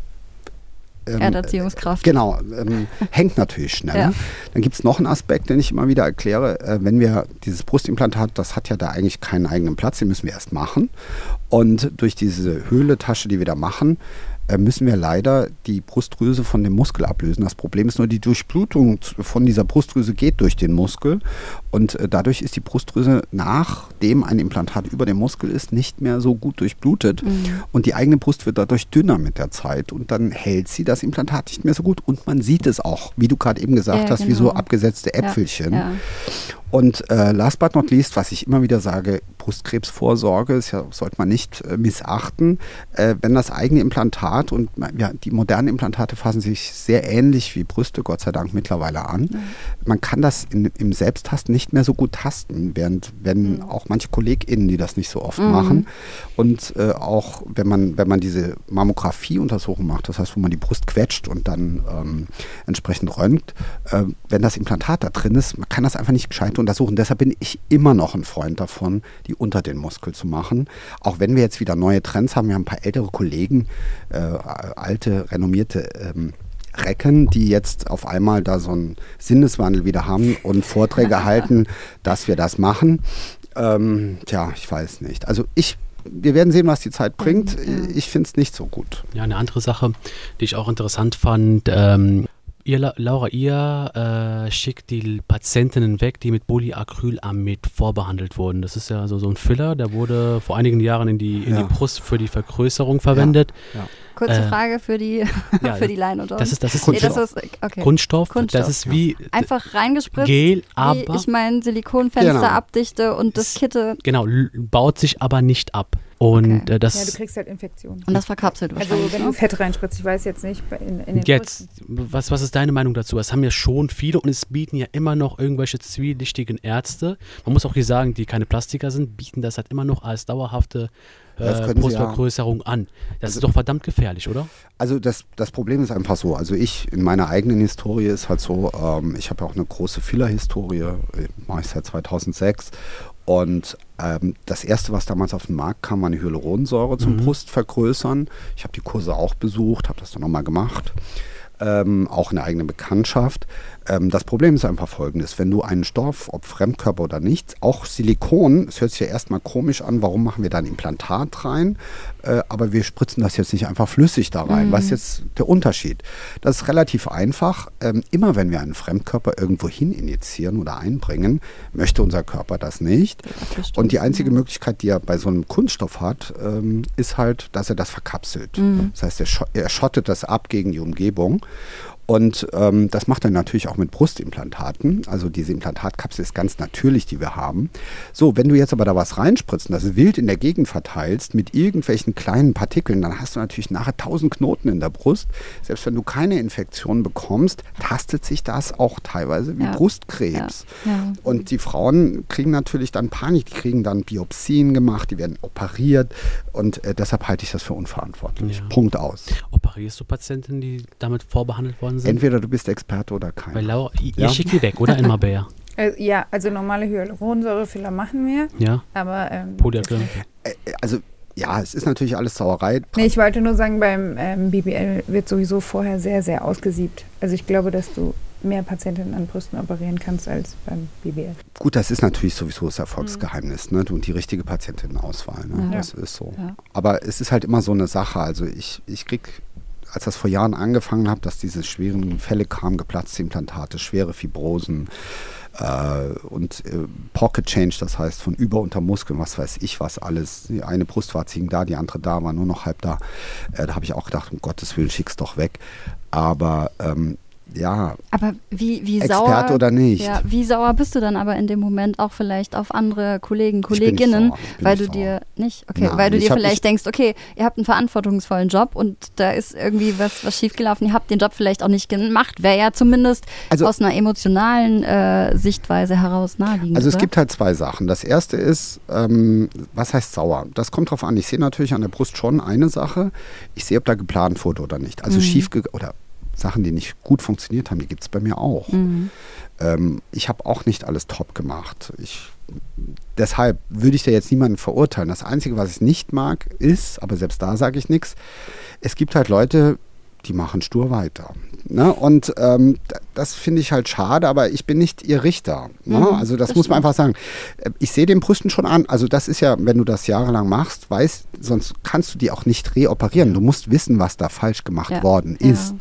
ähm, Erderziehungskraft. Genau, ähm, hängt natürlich schneller. Ja. Dann gibt es noch einen Aspekt, den ich immer wieder erkläre. Äh, wenn wir dieses Brustimplantat, das hat ja da eigentlich keinen eigenen Platz, den müssen wir erst machen. Und durch diese Höhletasche, die wir da machen, äh, müssen wir leider die Brustdrüse von dem Muskel ablösen. Das Problem ist nur, die Durchblutung von dieser Brustdrüse geht durch den Muskel und äh, dadurch ist die Brustdrüse, nachdem ein Implantat über dem Muskel ist, nicht mehr so gut durchblutet und die eigene Brust wird dadurch dünner mit der Zeit und dann hält sie das Implantat nicht mehr so gut und man sieht es auch, wie du gerade eben gesagt Ja, hast, wie so genau. abgesetzte Äpfelchen. Ja, ja. Und äh, last but not least, was ich immer wieder sage, Brustkrebsvorsorge ist ja, sollte man nicht äh, missachten. Äh, wenn das eigene Implantat und ja, die modernen Implantate fassen sich sehr ähnlich wie Brüste, Gott sei Dank, mittlerweile an. Man kann das in, im Selbsttasten nicht mehr so gut tasten, während wenn auch manche KollegInnen, die das nicht so oft machen. Und äh, auch wenn man, wenn man diese Mammographie-Untersuchung macht, das heißt, wo man die Brust quetscht und dann ähm, entsprechend röntgt, äh, wenn das Implantat da drin ist, man kann das einfach nicht gescheit untersuchen. Deshalb bin ich immer noch ein Freund davon, die unter den Muskel zu machen. Auch wenn wir jetzt wieder neue Trends haben, wir haben ein paar ältere Kollegen, äh, alte, renommierte ähm, Recken, die jetzt auf einmal da so einen Sinneswandel wieder haben und Vorträge halten, dass wir das machen. Ähm, tja, ich weiß nicht. Also ich, wir werden sehen, was die Zeit bringt. Ich finde es nicht so gut. Ja, eine andere Sache, die ich auch interessant fand, ähm, ihr, La- Laura, ihr äh, schickt die Patientinnen weg, die mit Polyacrylamid vorbehandelt wurden. Das ist ja so, so ein Filler, der wurde vor einigen Jahren in die, in Ja. die Brust für die Vergrößerung verwendet. Kurze Äh, Frage für die, ja, für die Laien unter uns. Das ist, das ist nee, ein das ist, okay. Kunststoff. Kunststoff, Das ist wie Einfach reingespritzt, Gel, wie aber ich mein Silikonfenster Genau. abdichte und das Kitte genau, baut sich aber nicht ab. Und Okay. äh, das Ja, du kriegst halt Infektionen. und das verkapselt Also wahrscheinlich. wenn du ne? Fett reinspritzt, ich weiß jetzt nicht, in, in den Jetzt, was, was ist deine Meinung dazu? Es haben ja schon viele und es bieten ja immer noch irgendwelche zwielichtigen Ärzte. Man muss auch hier sagen, die keine Plastiker sind, bieten das halt immer noch als dauerhafte äh, sie ja. Brustvergrößerung an. Das Also- ist doch verdammt gefährlich, oder? Also das, das Problem ist einfach so, also ich in meiner eigenen Historie ist halt so, ähm, ich habe ja auch eine große Filler-Historie, äh, mache ich seit 2006 und ähm, das erste, was damals auf den Markt kam, war eine Hyaluronsäure zum Brustvergrößern. Ich habe die Kurse auch besucht, habe das dann nochmal gemacht. Ähm, auch eine eigene Bekanntschaft. Ähm, das Problem ist einfach folgendes: Wenn du einen Stoff, ob Fremdkörper oder nicht, auch Silikon, es hört sich ja erstmal komisch an, warum machen wir da ein Implantat rein? Äh, aber wir spritzen das jetzt nicht einfach flüssig da rein. Was ist jetzt der Unterschied? Das ist relativ einfach. Ähm, immer wenn wir einen Fremdkörper irgendwo hin injizieren oder einbringen, möchte unser Körper das nicht. Und die einzige Möglichkeit, die er bei so einem Kunststoff hat, ähm, ist halt, dass er das verkapselt. Das heißt, er, scho er schottet das ab gegen die Umgebung. Und ähm, das macht er natürlich auch mit Brustimplantaten. Also diese Implantatkapsel ist ganz natürlich, die wir haben. So, wenn du jetzt aber da was reinspritzt und das wild in der Gegend verteilst mit irgendwelchen kleinen Partikeln, dann hast du natürlich nachher tausend Knoten in der Brust. Selbst wenn du keine Infektion bekommst, tastet sich das auch teilweise wie Ja. Brustkrebs. Ja. Ja. Und die Frauen kriegen natürlich dann Panik, die kriegen dann Biopsien gemacht, die werden operiert und äh, deshalb halte ich das für unverantwortlich. Ja. Punkt aus. Operierst du Patienten, die damit vorbehandelt worden sind? Entweder du bist Experte oder keiner. Weil Laura, ihr Ja. schickt die weg, oder? In Marbella. Äh, ja, also normale Hyaluronsäurefiller machen wir, Ja, aber ähm, Polyacryl. Äh, also ja, es ist natürlich alles Sauerei. Nee, ich wollte nur sagen, beim ähm, BBL wird sowieso vorher sehr, sehr ausgesiebt. Also ich glaube, dass du mehr Patientinnen an Brüsten operieren kannst als beim BBL. Gut, das ist natürlich sowieso das Erfolgsgeheimnis ne? und die richtige Patientinnenauswahl. Ne? Ja. Das ist so. Ja. Aber es ist halt immer so eine Sache. Also ich, ich krieg als das vor Jahren angefangen hat, dass diese schweren Fälle kamen, geplatzte Implantate, schwere Fibrosen äh, und äh, Pocket Change, das heißt von über unter Muskeln, was weiß ich was alles. Die eine Brustwarze hing da, die andere da, war nur noch halb da. Äh, da habe ich auch gedacht, um Gottes Willen, schick's doch weg. Aber ähm, ja, Aber wie, wie Experte sauer. oder nicht. Ja, wie sauer bist du dann aber in dem Moment auch vielleicht auf andere Kollegen, Kolleginnen, sauer. Weil du nicht dir nicht, okay, Nein, weil du dir vielleicht ich- denkst, okay, ihr habt einen verantwortungsvollen Job und da ist irgendwie was, was schiefgelaufen, ihr habt den Job vielleicht auch nicht gemacht, wäre ja zumindest Also- aus einer emotionalen äh, Sichtweise heraus naheliegend. Also es oder? gibt halt zwei Sachen. Das erste ist, ähm, was heißt sauer? Das kommt drauf an. Ich sehe natürlich an der Brust schon eine Sache. Ich sehe, ob da geplant wurde oder nicht. Mhm. Also schief ge- oder Sachen, die nicht gut funktioniert haben, die gibt es bei mir auch. Mhm. Ähm, ich habe auch nicht alles top gemacht. Ich, deshalb würde ich da jetzt niemanden verurteilen. Das Einzige, was ich nicht mag, ist, aber selbst da sage ich nichts, es gibt halt Leute, die machen stur weiter. Ne? Und ähm, das finde ich halt schade, aber ich bin nicht ihr Richter. Ne? Mhm, also das, das muss man stimmt. einfach sagen. Äh, Ich sehe den Brüsten schon an. Also das ist ja, wenn du das jahrelang machst, weißt, sonst kannst du die auch nicht reoperieren. Du musst wissen, was da falsch gemacht Ja. worden ist. Ja,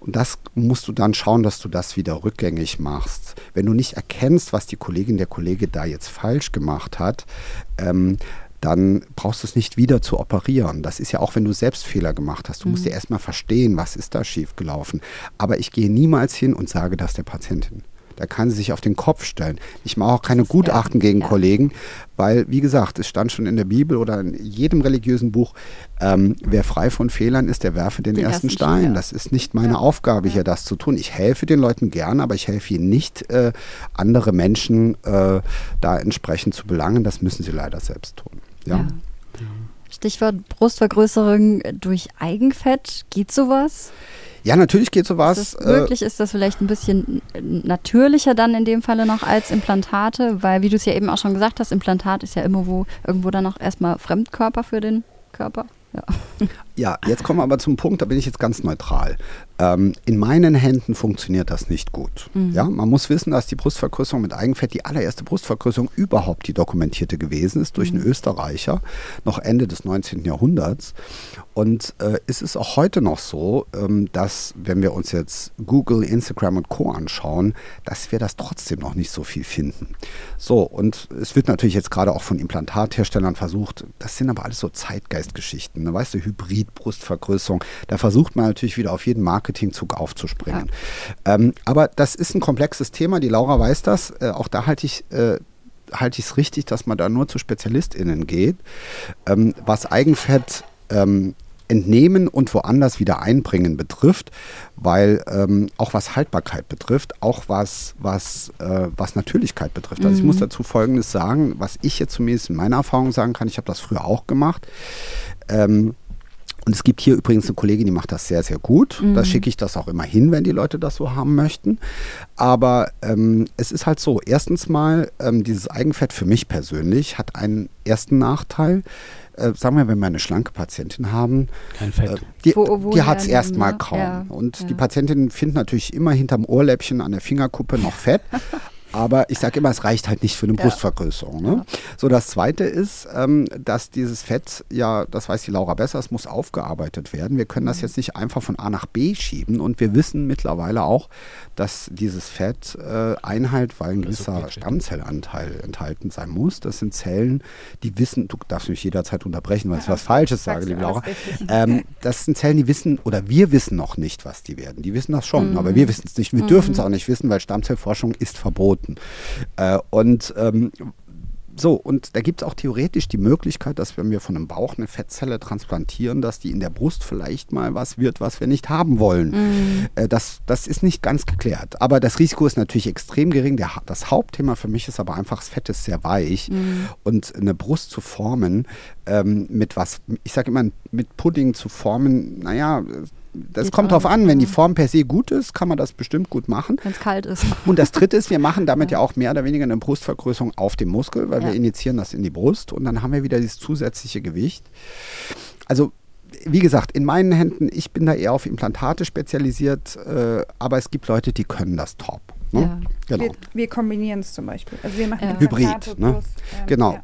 und das musst du dann schauen, dass du das wieder rückgängig machst. Wenn du nicht erkennst, was die Kollegin, der Kollege da jetzt falsch gemacht hat, ähm, dann brauchst du es nicht wieder zu operieren. Das ist ja auch, wenn du selbst Fehler gemacht hast. Du musst ja erstmal verstehen, was ist da schiefgelaufen. Aber ich gehe niemals hin und sage das der Patientin. Da kann sie sich auf den Kopf stellen. Ich mache auch keine Gutachten gegen ja. Kollegen, weil, wie gesagt, es stand schon in der Bibel oder in jedem religiösen Buch, ähm, wer frei von Fehlern ist, der werfe den, Den ersten ersten Stein. Stein, ja. Das ist nicht meine Aufgabe, hier das zu tun. Ich helfe den Leuten gern, aber ich helfe ihnen nicht, äh, andere Menschen äh, da entsprechend zu belangen. Das müssen sie leider selbst tun. Ja. Ja. Stichwort Brustvergrößerung durch Eigenfett. Geht sowas? Ja, natürlich geht sowas. Ist äh, möglich? Ist das vielleicht ein bisschen natürlicher dann in dem Falle noch als Implantate? Weil, wie du es ja eben auch schon gesagt hast, Implantat ist ja immer wo, irgendwo dann auch erstmal Fremdkörper für den Körper. Ja. Ja, jetzt kommen wir aber zum Punkt, da bin ich jetzt ganz neutral. Ähm, in meinen Händen funktioniert das nicht gut. Ja, man muss wissen, dass die Brustvergrößerung mit Eigenfett die allererste Brustvergrößerung überhaupt die dokumentierte gewesen ist durch einen Österreicher, noch Ende des 19. Jahrhunderts. Und äh, es ist auch heute noch so, ähm, dass, wenn wir uns jetzt Google, Instagram und Co. anschauen, dass wir das trotzdem noch nicht so viel finden. So, und es wird natürlich jetzt gerade auch von Implantatherstellern versucht, das sind aber alles so Zeitgeistgeschichten, ne? weißt du, Hybrid-Brustvergrößerung, da versucht man natürlich wieder auf jeden Marketingzug aufzuspringen. Ähm, aber das ist ein komplexes Thema, die Laura weiß das, äh, auch da halte ich... Äh, halte ich es richtig, dass man da nur zu SpezialistInnen geht. Ähm, was Eigenfett ähm, entnehmen und woanders wieder einbringen betrifft, weil ähm, auch was Haltbarkeit betrifft, auch was, was, äh, was Natürlichkeit betrifft. Also ich muss dazu Folgendes sagen, was ich jetzt zumindest in meiner Erfahrung sagen kann, ich habe das früher auch gemacht. Ähm, und es gibt hier übrigens eine Kollegin, die macht das sehr, sehr gut. Da schicke ich das auch immer hin, wenn die Leute das so haben möchten. Aber ähm, es ist halt so, erstens mal, ähm, dieses Eigenfett für mich persönlich hat einen ersten Nachteil. Äh, sagen wir, wenn wir eine schlanke Patientin haben, Kein Fett. äh, die, Wo- die hat es erstmal kaum. Ja, und ja. die Patientin findet natürlich immer hinterm Ohrläppchen an der Fingerkuppe noch Fett. Aber ich sage immer, es reicht halt nicht für eine Brustvergrößerung. Ne? So, das Zweite ist, ähm, dass dieses Fett, ja, das weiß die Laura besser, es muss aufgearbeitet werden. Wir können das Mhm. jetzt nicht einfach von A nach B schieben. Und wir wissen mittlerweile auch, dass dieses Fett äh, einhält, weil ein gewisser Stammzellanteil enthalten sein muss. Das sind Zellen, die wissen, du darfst mich jederzeit unterbrechen, weil ich was Falsches sage, liebe Laura. Ähm, das sind Zellen, die wissen, oder wir wissen noch nicht, was die werden. Die wissen das schon, Mhm. aber wir wissen es nicht. Wir dürfen es auch nicht wissen, weil Stammzellforschung ist verboten. Äh, und ähm, so, und da gibt es auch theoretisch die Möglichkeit, dass wenn wir von einem Bauch eine Fettzelle transplantieren, dass die in der Brust vielleicht mal was wird, was wir nicht haben wollen. Äh, das, das ist nicht ganz geklärt. Aber das Risiko ist natürlich extrem gering. Der, das Hauptthema für mich ist aber einfach, das Fett ist sehr weich. Und eine Brust zu formen, ähm, mit was, ich sage immer, mit Pudding zu formen, naja, das Geht kommt drauf an. Wenn die ja. Form per se gut ist, kann man das bestimmt gut machen. Wenn es kalt ist. Und das dritte ist, wir machen damit ja auch mehr oder weniger eine Brustvergrößerung auf dem Muskel, weil Ja. wir injizieren das in die Brust und dann haben wir wieder dieses zusätzliche Gewicht. Also, wie gesagt, in meinen Händen, ich bin da eher auf Implantate spezialisiert, äh, aber es gibt Leute, die können das top. Ne? Ja. Genau. Wir, wir kombinieren es zum Beispiel. Also wir machen Ja. Hybrid, ne? plus, ähm, Genau.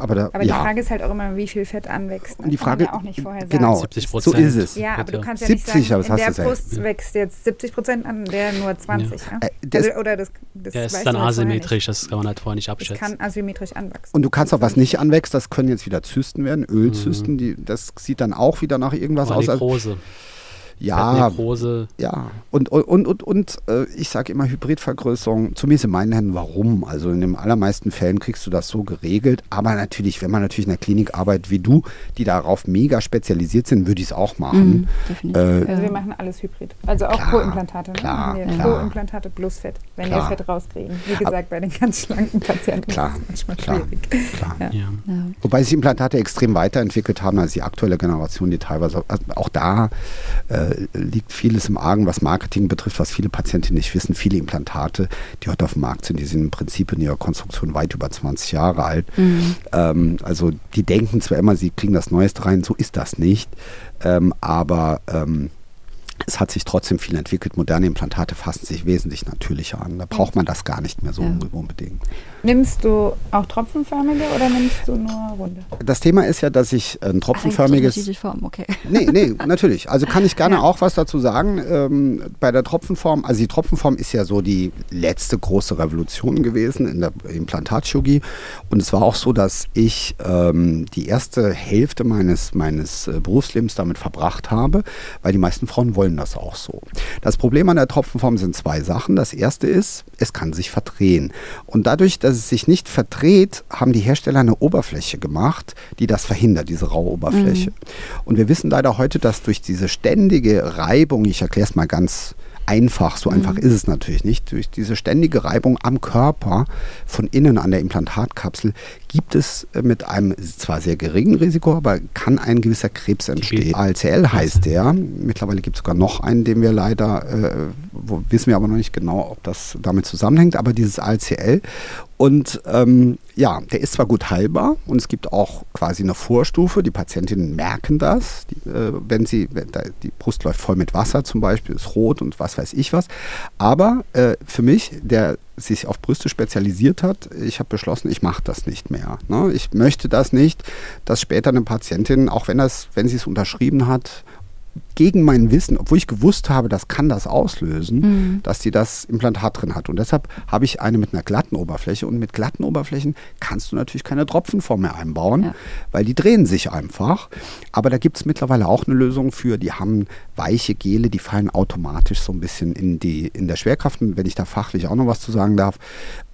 Ja, aber da, Aber die ja. Frage ist halt auch immer, wie viel Fett anwächst. Und die Kann man Frage, ja auch nicht vorher sagen. genau, 70 so Prozent. ist es. Ja, aber du kannst ja nicht 70, sagen, aber das in hast der. Brust wächst jetzt 70 Prozent an, der nur 20. Ja. Äh, das- also, oder das, das Der ist dann halt asymmetrisch, das kann man halt vorher nicht nicht. Es abschätzen. kann asymmetrisch anwachsen. Und du kannst auch was nicht anwächst, das können jetzt wieder Zysten werden, Ölzysten, die, das sieht dann auch wieder nach irgendwas aus. als- Nekrose. Ja, Nekrose. ja. Und, und, und, und, und äh, ich sage immer Hybridvergrößerung, zumindest in meinen Händen, warum? Also in den allermeisten Fällen kriegst du das so geregelt. Aber natürlich, wenn man natürlich in der Klinik arbeitet wie du, die darauf mega spezialisiert sind, würde ich es auch machen. Mhm, definitiv. Äh, Also wir machen alles Hybrid. Also auch Klar, Co-Implantate. Ne? klar, wir klar. Co-Implantate plus Fett, wenn Klar. wir Fett rauskriegen. Wie gesagt, bei den ganz schlanken Patienten Klar, ist es manchmal klar. schwierig. klar. Ja. Ja. Ja. Wobei sich Implantate extrem weiterentwickelt haben als die aktuelle Generation, die teilweise, also auch da äh, liegt vieles im Argen, was Marketing betrifft, was viele Patienten nicht wissen. Viele Implantate, die heute auf dem Markt sind, die sind im Prinzip in ihrer Konstruktion weit über 20 Jahre alt. Mhm. Ähm, also die denken zwar immer, sie kriegen das Neueste rein, so ist das nicht. Ähm, aber ähm, es hat sich trotzdem viel entwickelt. Moderne Implantate fassen sich wesentlich natürlicher an. Da braucht man das gar nicht mehr so Ja. unbedingt. Nimmst du auch tropfenförmige oder nimmst du nur runde? Das Thema ist ja, dass ich ein tropfenförmiges. Unterschiedliche Formen, okay. Nee, nee, natürlich. Also kann ich gerne Ja. auch was dazu sagen. Ähm, bei der Tropfenform, also die Tropfenform ist ja so die letzte große Revolution gewesen in der Implantatchirurgie. Und es war auch so, dass ich ähm, die erste Hälfte meines, meines äh, Berufslebens damit verbracht habe, weil die meisten Frauen wollen das auch so. Das Problem an der Tropfenform sind zwei Sachen. Das erste ist, es kann sich verdrehen. Und dadurch, dass es sich nicht verdreht, haben die Hersteller eine Oberfläche gemacht, die das verhindert, diese raue Oberfläche. Und wir wissen leider heute, dass durch diese ständige Reibung, ich erkläre es mal ganz einfach, so einfach ist es natürlich nicht, durch diese ständige Reibung am Körper von innen an der Implantatkapsel gibt es äh, mit einem zwar sehr geringen Risiko, aber kann ein gewisser Krebs entstehen. ALCL heißt der. Mittlerweile gibt es sogar noch einen, den wir leider, äh, wo wissen wir aber noch nicht genau, ob das damit zusammenhängt, aber dieses ALCL. Und ähm, ja, der ist zwar gut heilbar und es gibt auch quasi eine Vorstufe. Die Patientinnen merken das, die, äh, wenn sie, wenn da, die Brust läuft voll mit Wasser zum Beispiel, ist rot und was weiß ich was. Aber äh, für mich, der sich auf Brüste spezialisiert hat, ich habe beschlossen, ich mache das nicht mehr. Ne? Ich möchte das nicht, dass später eine Patientin, auch wenn, das, wenn sie es unterschrieben hat, gegen mein Wissen, obwohl ich gewusst habe, das kann das auslösen, Mhm. dass die das Implantat drin hat. Und deshalb habe ich eine mit einer glatten Oberfläche. Und mit glatten Oberflächen kannst du natürlich keine Tropfenform mehr einbauen, Ja. weil die drehen sich einfach. Aber da gibt es mittlerweile auch eine Lösung für. Die haben weiche Gele, die fallen automatisch so ein bisschen in, die, in der Schwerkraft. Und wenn ich da fachlich auch noch was zu sagen darf,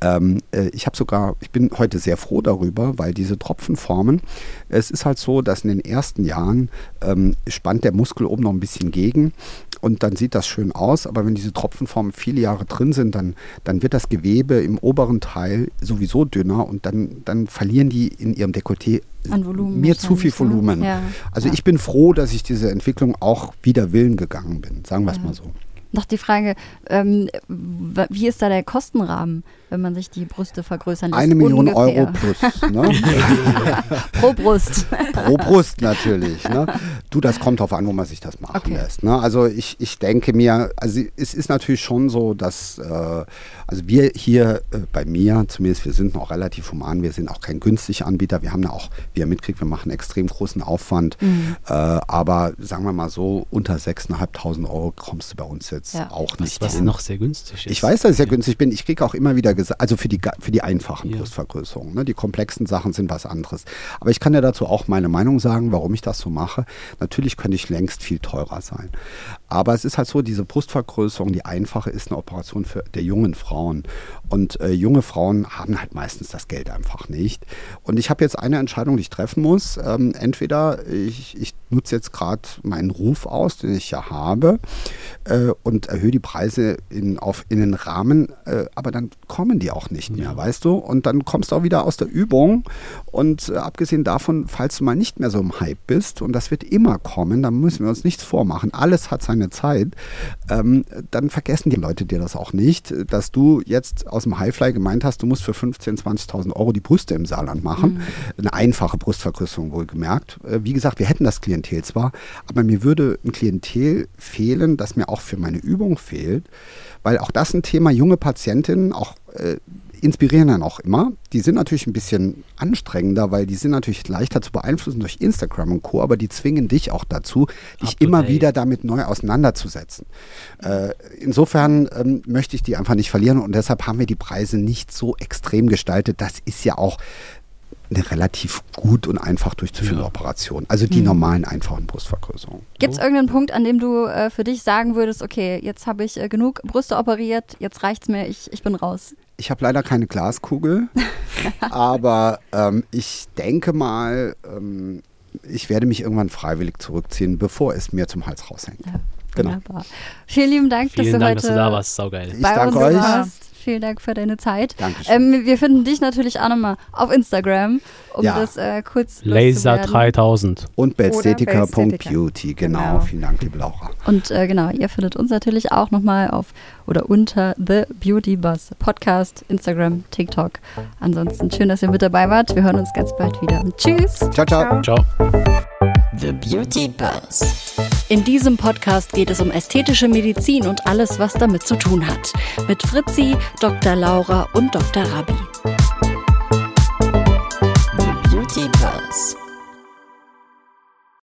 ähm, äh, ich habe sogar, ich bin heute sehr froh darüber, weil diese Tropfenformen, es ist halt so, dass in den ersten Jahren ähm, spannt der Muskel oben noch ein bisschen gegen und dann sieht das schön aus, aber wenn diese Tropfenformen viele Jahre drin sind, dann, dann wird das Gewebe im oberen Teil sowieso dünner und dann, dann verlieren die in ihrem Dekolleté mir zu viel ne? Volumen. Ja. Also Ja. ich bin froh, dass ich diese Entwicklung auch wider Willen gegangen bin, sagen wir es Ja. mal so. Noch die Frage, ähm, wie ist da der Kostenrahmen, wenn man sich die Brüste vergrößern lässt? Eine Million Ungefähr. Euro plus. Ne? pro Brust. Pro Brust natürlich. Ne? Du, das kommt darauf an, wo man sich das machen Okay. lässt. Ne? Also ich, ich denke mir, also es ist natürlich schon so, dass äh, also wir hier äh, bei mir, zumindest wir sind noch relativ human, wir sind auch kein günstiger Anbieter. Wir haben ja auch, wie ihr mitkriegt, wir machen extrem großen Aufwand. Mhm. Äh, aber sagen wir mal so, unter 6.500 Euro kommst du bei uns jetzt Ja. auch Was, nicht was hin. noch sehr günstig ist. Ich weiß, dass ich sehr günstig bin. Ich kriege auch immer wieder gesagt, also für die, für die einfachen Ja. Brustvergrößerungen. Ne? Die komplexen Sachen sind was anderes. Aber ich kann ja dazu auch meine Meinung sagen, warum ich das so mache. Natürlich könnte ich längst viel teurer sein. Aber es ist halt so, diese Brustvergrößerung, die einfache, ist eine Operation für der jungen Frauen. Und äh, junge Frauen haben halt meistens das Geld einfach nicht. Und ich habe jetzt eine Entscheidung, die ich treffen muss. Ähm, entweder ich, ich nutze jetzt gerade meinen Ruf aus, den ich ja habe, äh, und erhöhe die Preise in, auf, in den Rahmen, äh, aber dann kommen die auch nicht mehr, weißt du? Und dann kommst du auch wieder aus der Übung. Und äh, abgesehen davon, falls du mal nicht mehr so im Hype bist, und das wird immer kommen, dann müssen wir uns nichts vormachen. Alles hat seine Zeit. Ähm, dann vergessen die Leute dir das auch nicht, dass du jetzt aus dem Highfly gemeint hast, du musst für 15.000, 20.000 Euro die Brüste im Saarland machen. Eine einfache Brustvergrößerung wohlgemerkt. Äh, wie gesagt, wir hätten das Klientel zwar, aber mir würde ein Klientel fehlen, das mir auch für meine Übung fehlt, weil auch das ein Thema, junge Patientinnen, auch äh, inspirieren dann auch immer. Die sind natürlich ein bisschen anstrengender, weil die sind natürlich leichter zu beeinflussen durch Instagram und Co., aber die zwingen dich auch dazu, dich immer date. wieder damit neu auseinanderzusetzen. Äh, insofern ähm, möchte ich die einfach nicht verlieren und deshalb haben wir die Preise nicht so extrem gestaltet. Das ist ja auch eine relativ gut und einfach durchzuführende Ja. Operation. Also die normalen, einfachen Brustvergrößerungen. Gibt es irgendeinen Punkt, an dem du äh, für dich sagen würdest, okay, jetzt habe ich äh, genug Brüste operiert, jetzt reicht's mir, ich, ich bin raus. Ich habe leider keine Glaskugel, aber ähm, ich denke mal, ähm, ich werde mich irgendwann freiwillig zurückziehen, bevor es mir zum Hals raushängt. Ja, Genau. Wunderbar. Vielen lieben Dank, dass Vielen du Dank, heute dass du da warst. Saugeil. Ich bei danke uns euch. warst. Vielen Dank für deine Zeit. Dankeschön. Ähm, wir finden dich natürlich auch nochmal auf Instagram, um Ja. das äh, kurz Laser loszuwerden. 3000. Und Bellsthetica. bellsthetica.beauty, genau. Genau. Vielen Dank, liebe Laura. Und äh, genau, ihr findet uns natürlich auch nochmal auf oder unter The Beauty Buzz Podcast, Instagram, TikTok. Ansonsten schön, dass ihr mit dabei wart. Wir hören uns ganz bald wieder. Tschüss! Ciao, ciao. Ciao. The Beauty Buzz. In diesem Podcast geht es um ästhetische Medizin und alles, was damit zu tun hat. Mit Fritzi, Dr. Laura und Dr. Rabi.